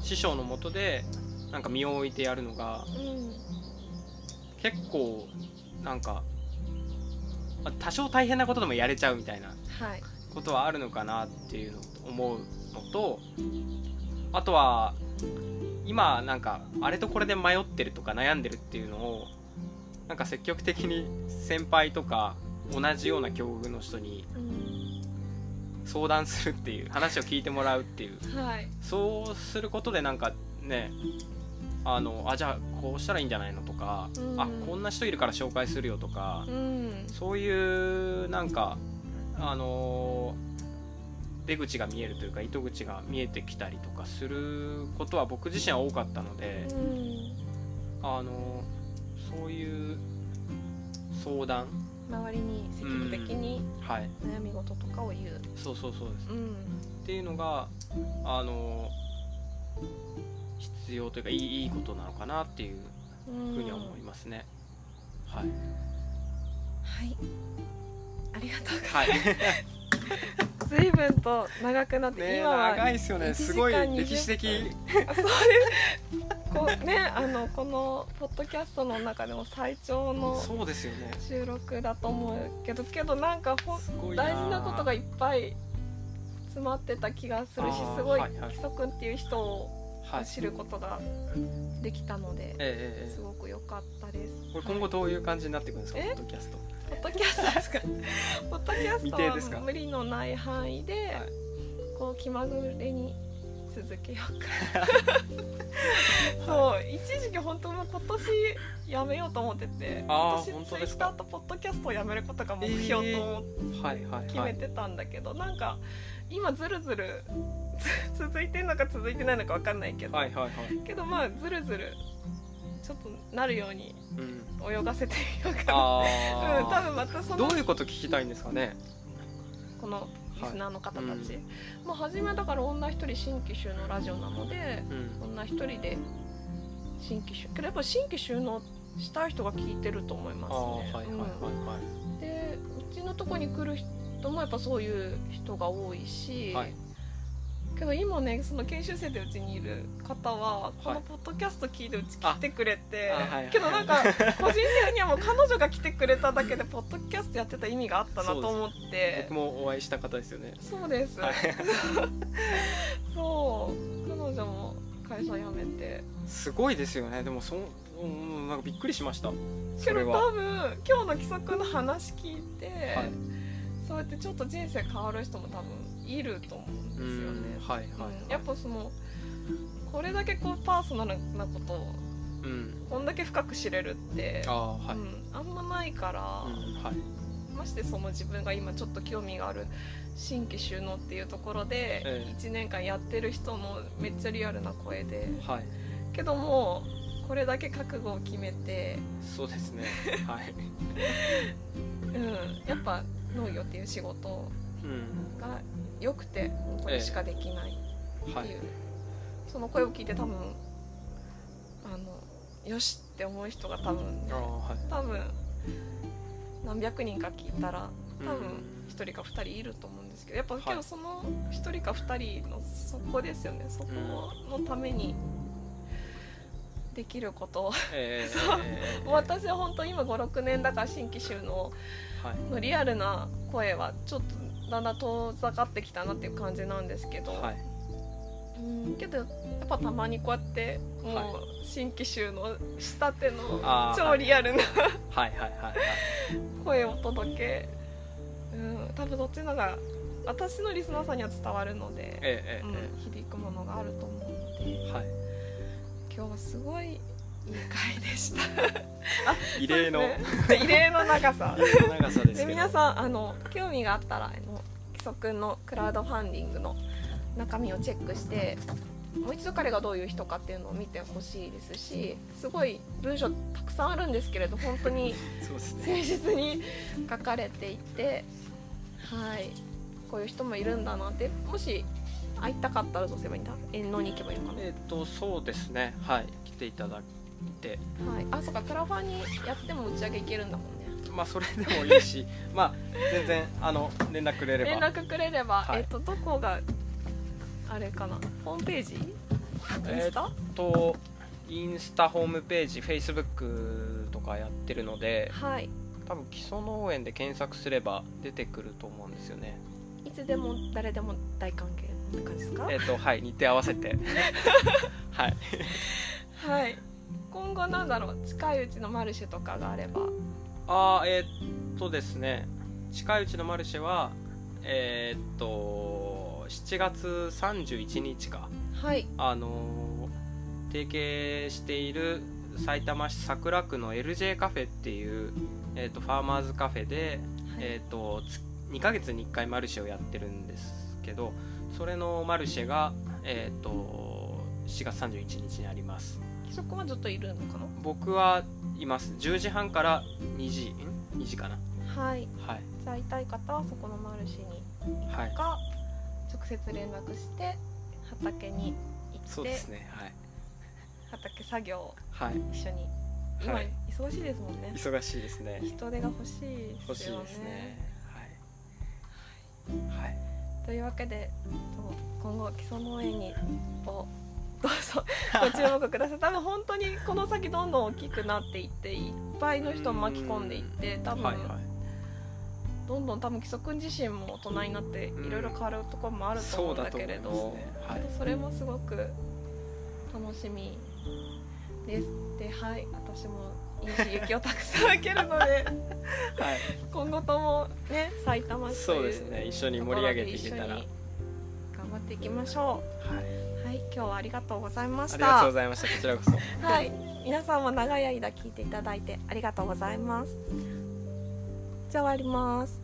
S2: 師匠のもとでなんか身を置いてやるのが
S3: うん
S2: 結構なんかまあ多少大変なことでもやれちゃうみたいな
S3: はい。
S2: ことはあるのかなっていうのと思うのとあとは今なんかあれとこれで迷ってるとか悩んでるっていうのをなんか積極的に先輩とか同じような境遇の人に
S3: うん。
S2: 相談するっていう話を聞いてもらうっていう。
S3: はい。
S2: そうすることでなんかねあのあじゃあこうしたらいいんじゃないのとか、
S3: うん。
S2: あこんな人いるから紹介するよとか、
S3: うん。
S2: そういうなんかあの出口が見えるというか糸口が見えてきたりとかすることは僕自身は多かったので、
S3: うん。
S2: あのそういう相談
S3: 周りに積極的に
S2: はい。
S3: 悩み事とかを言う。
S2: そうそうそうです。
S3: うん。
S2: っていうのがあの必要というかいいいいことなのかなっていう
S3: うん。
S2: ふうには思いますね。はい、
S3: はい。ありがとうございます。
S2: はい、(laughs)
S3: 随分と長くなって、
S2: ね
S3: 今は
S2: 長いですよね。
S3: 1
S2: すごい
S3: 時間20
S2: 歴史的。
S3: あそうですこうねあのこのポッドキャストの中でも最長の収録だと思うけどけどなんかほ大事なことがいっぱい詰まってた気がするしすごい。規則っていう人を
S2: はい。
S3: 知ることができたので、
S2: えええええ
S3: すごく良かったです。
S2: えこれ今後どういう感じになっていくんですか？ポ
S3: え
S2: ッドキャスト。
S3: ポッドキャストですか？(laughs) ポッドキャストは無理のない範囲で、
S2: はい。
S3: こう気まぐれに続けようか。(laughs) そう一時期本当もう今年やめようと思ってて今年ツイッターとポッドキャストをやめることが目標と思って
S2: はいはい
S3: 決
S2: はい。
S3: めてたんだけど、なんか今ずるずるつ続いてるのか続いてないのか分かんないけど、
S2: はいはいはい。
S3: けどまあずるずるちょっとなるように
S2: うん。
S3: 泳がせてみようか。な
S2: あ (laughs)
S3: うん、多
S2: あ
S3: 分またそ
S2: ど
S3: の
S2: ういうこと聞きたいんですかね？
S3: このリスナーの方たち、
S2: はい。うん
S3: まあ初めだから女一人新規収納ラジオなので
S2: うん。
S3: 女一人で新規収けどやっぱ新規収納したい人が聞いてると思いますね。
S2: はいはい
S3: うん。でうちのとこに来る人もやっぱそういう人が多いし、
S2: はい。
S3: けど今ねその研修生でうちにいる方はこのポッドキャスト聞いてうち来てくれて、
S2: あはい
S3: けどなんか個人的にはもう彼女が来てくれただけでポッドキャストやってた意味があったなと思って。
S2: 僕もお会いした方ですよね。
S3: そうです、
S2: はい。(laughs)
S3: そう。彼女も会社辞めて。
S2: すごいですよね。でもそうんなんかびっくりしました。
S3: け
S2: それは。
S3: ど多分今日の規則の話聞いて、
S2: はい
S3: そうやってちょっと人生変わる人も多分いると思うんですよね。
S2: うんはいはいはい。
S3: うんやっぱそのこれだけこうパーソナルなことを
S2: うん。
S3: こんだけ深く知れるって
S2: ああはい、
S3: うん、あんまないから、
S2: うんはい。
S3: ましてその自分が今ちょっと興味がある新規収納っていうところで
S2: ええ。
S3: 1年間やってる人のめっちゃリアルな声で
S2: はい。
S3: けどもこれだけ覚悟を決めて、
S2: そうですね。はい。(laughs)
S3: うん、やっぱ農業っていう仕事
S2: うん。
S3: が良くてこれしかできないって
S2: はい。
S3: いう、その声を聞いて多分あのよしって思う人が多分
S2: はい。
S3: 多分何百人か聞いたら多分
S2: うん
S3: 1人か2人いると思うんですけどやっぱ
S2: はい。
S3: 今日その1人か2人のそこですよね。そこのためにできることを。
S2: えー (laughs)
S3: 私は本当今56年だから新規収納
S2: はい。
S3: のリアルな声はちょっとだんだん遠ざかってきたなっていう感じなんですけど、
S2: はい。
S3: うんけどやっぱたまにこうやっても
S2: は
S3: う新規収納したての超リアルな声を届け、うん、多分そっちのが私のリスナーさんには伝わるので、
S2: えええ
S3: うん、響くものがあると思うので。
S2: えはい。
S3: 今日はすごいいい回でした。(laughs)
S2: 異例の。
S3: ね。異例の長さ。
S2: 異例の長さですけど。
S3: で皆さんあの興味があったらあの基礎くんのクラウドファンディングの中身をチェックしてもう一度彼がどういう人かっていうのを見てほしいですしすごい文章たくさんあるんですけれど本当に誠実に書かれていてはい。こういう人もいるんだなってもし会いたかったらどうすればいいんだ？遠納に行けばいいのかな、
S2: えっ、とそうですね。はい。来ていただいて
S3: はい、あそうかクラファンにやっても打ち上げ行けるんだもんね。
S2: まあそれでもいいし (laughs) まあ全然あの連絡くれれば。
S3: 連絡くれれば、
S2: はい
S3: えっ、とどこがあれかなホームページ？インスタ、
S2: とインスタホームページフェイスブックとかやってるので
S3: はい。
S2: 多分基礎農園で検索すれば出てくると思うんですよね。
S3: いつでも誰でも大歓迎って感じですか？
S2: えっ、とはい日程合わせて。(laughs) はい。
S3: はい今後なんだろう近いうちのマルシェとかがあれば。
S2: あーえーっとですね。近いうちのマルシェはえーっと7月31日か。
S3: はい。
S2: あのー提携している埼玉市桜区の LJ カフェっていう、えー、とファーマーズカフェで、えー、とつ2ヶ月に1回マルシェをやってるんですけどそれのマルシェが、えー、と7月31日にあります
S3: 規則はずっといるのか
S2: 僕はいます。10時半から2時ん？2時かな。
S3: なはい。
S2: はい。
S3: じゃあ会いたい方はそこのマルシェに
S2: はい。
S3: か直接連絡して畑に行って、
S2: そうですね。はい。
S3: 畑作業を
S2: はい。
S3: 一緒に。今、
S2: はい。
S3: 忙しいですもんね。
S2: 忙しいですね。
S3: 人手が欲しい
S2: 欲しい
S3: ですよね。
S2: はい。はい。
S3: というわけでと今後基礎農園にをどうぞご注目ください。多分本当にこの先どんどん大きくなっていっていっぱいの人を巻き込んでいって多分、
S2: はいはい。
S3: どんどん多分基礎君自身も大人になっていろいろ変わるところもあると思うんだけれど、
S2: そうだと思いますね。はい。
S3: それもすごく楽しみです。ではい。私もいい刺激をたくさん受けるので
S2: はい。
S3: 今後ともね埼玉市と
S2: そうですね一緒に盛り上げていけたら。
S3: 頑張っていきましょう。はい今日はありがとうございまし
S2: ありがとう
S3: た
S2: ございました。こちらこそ。
S3: はい皆さんも長い間聞いていただいてありがとうございます。じゃあ終わります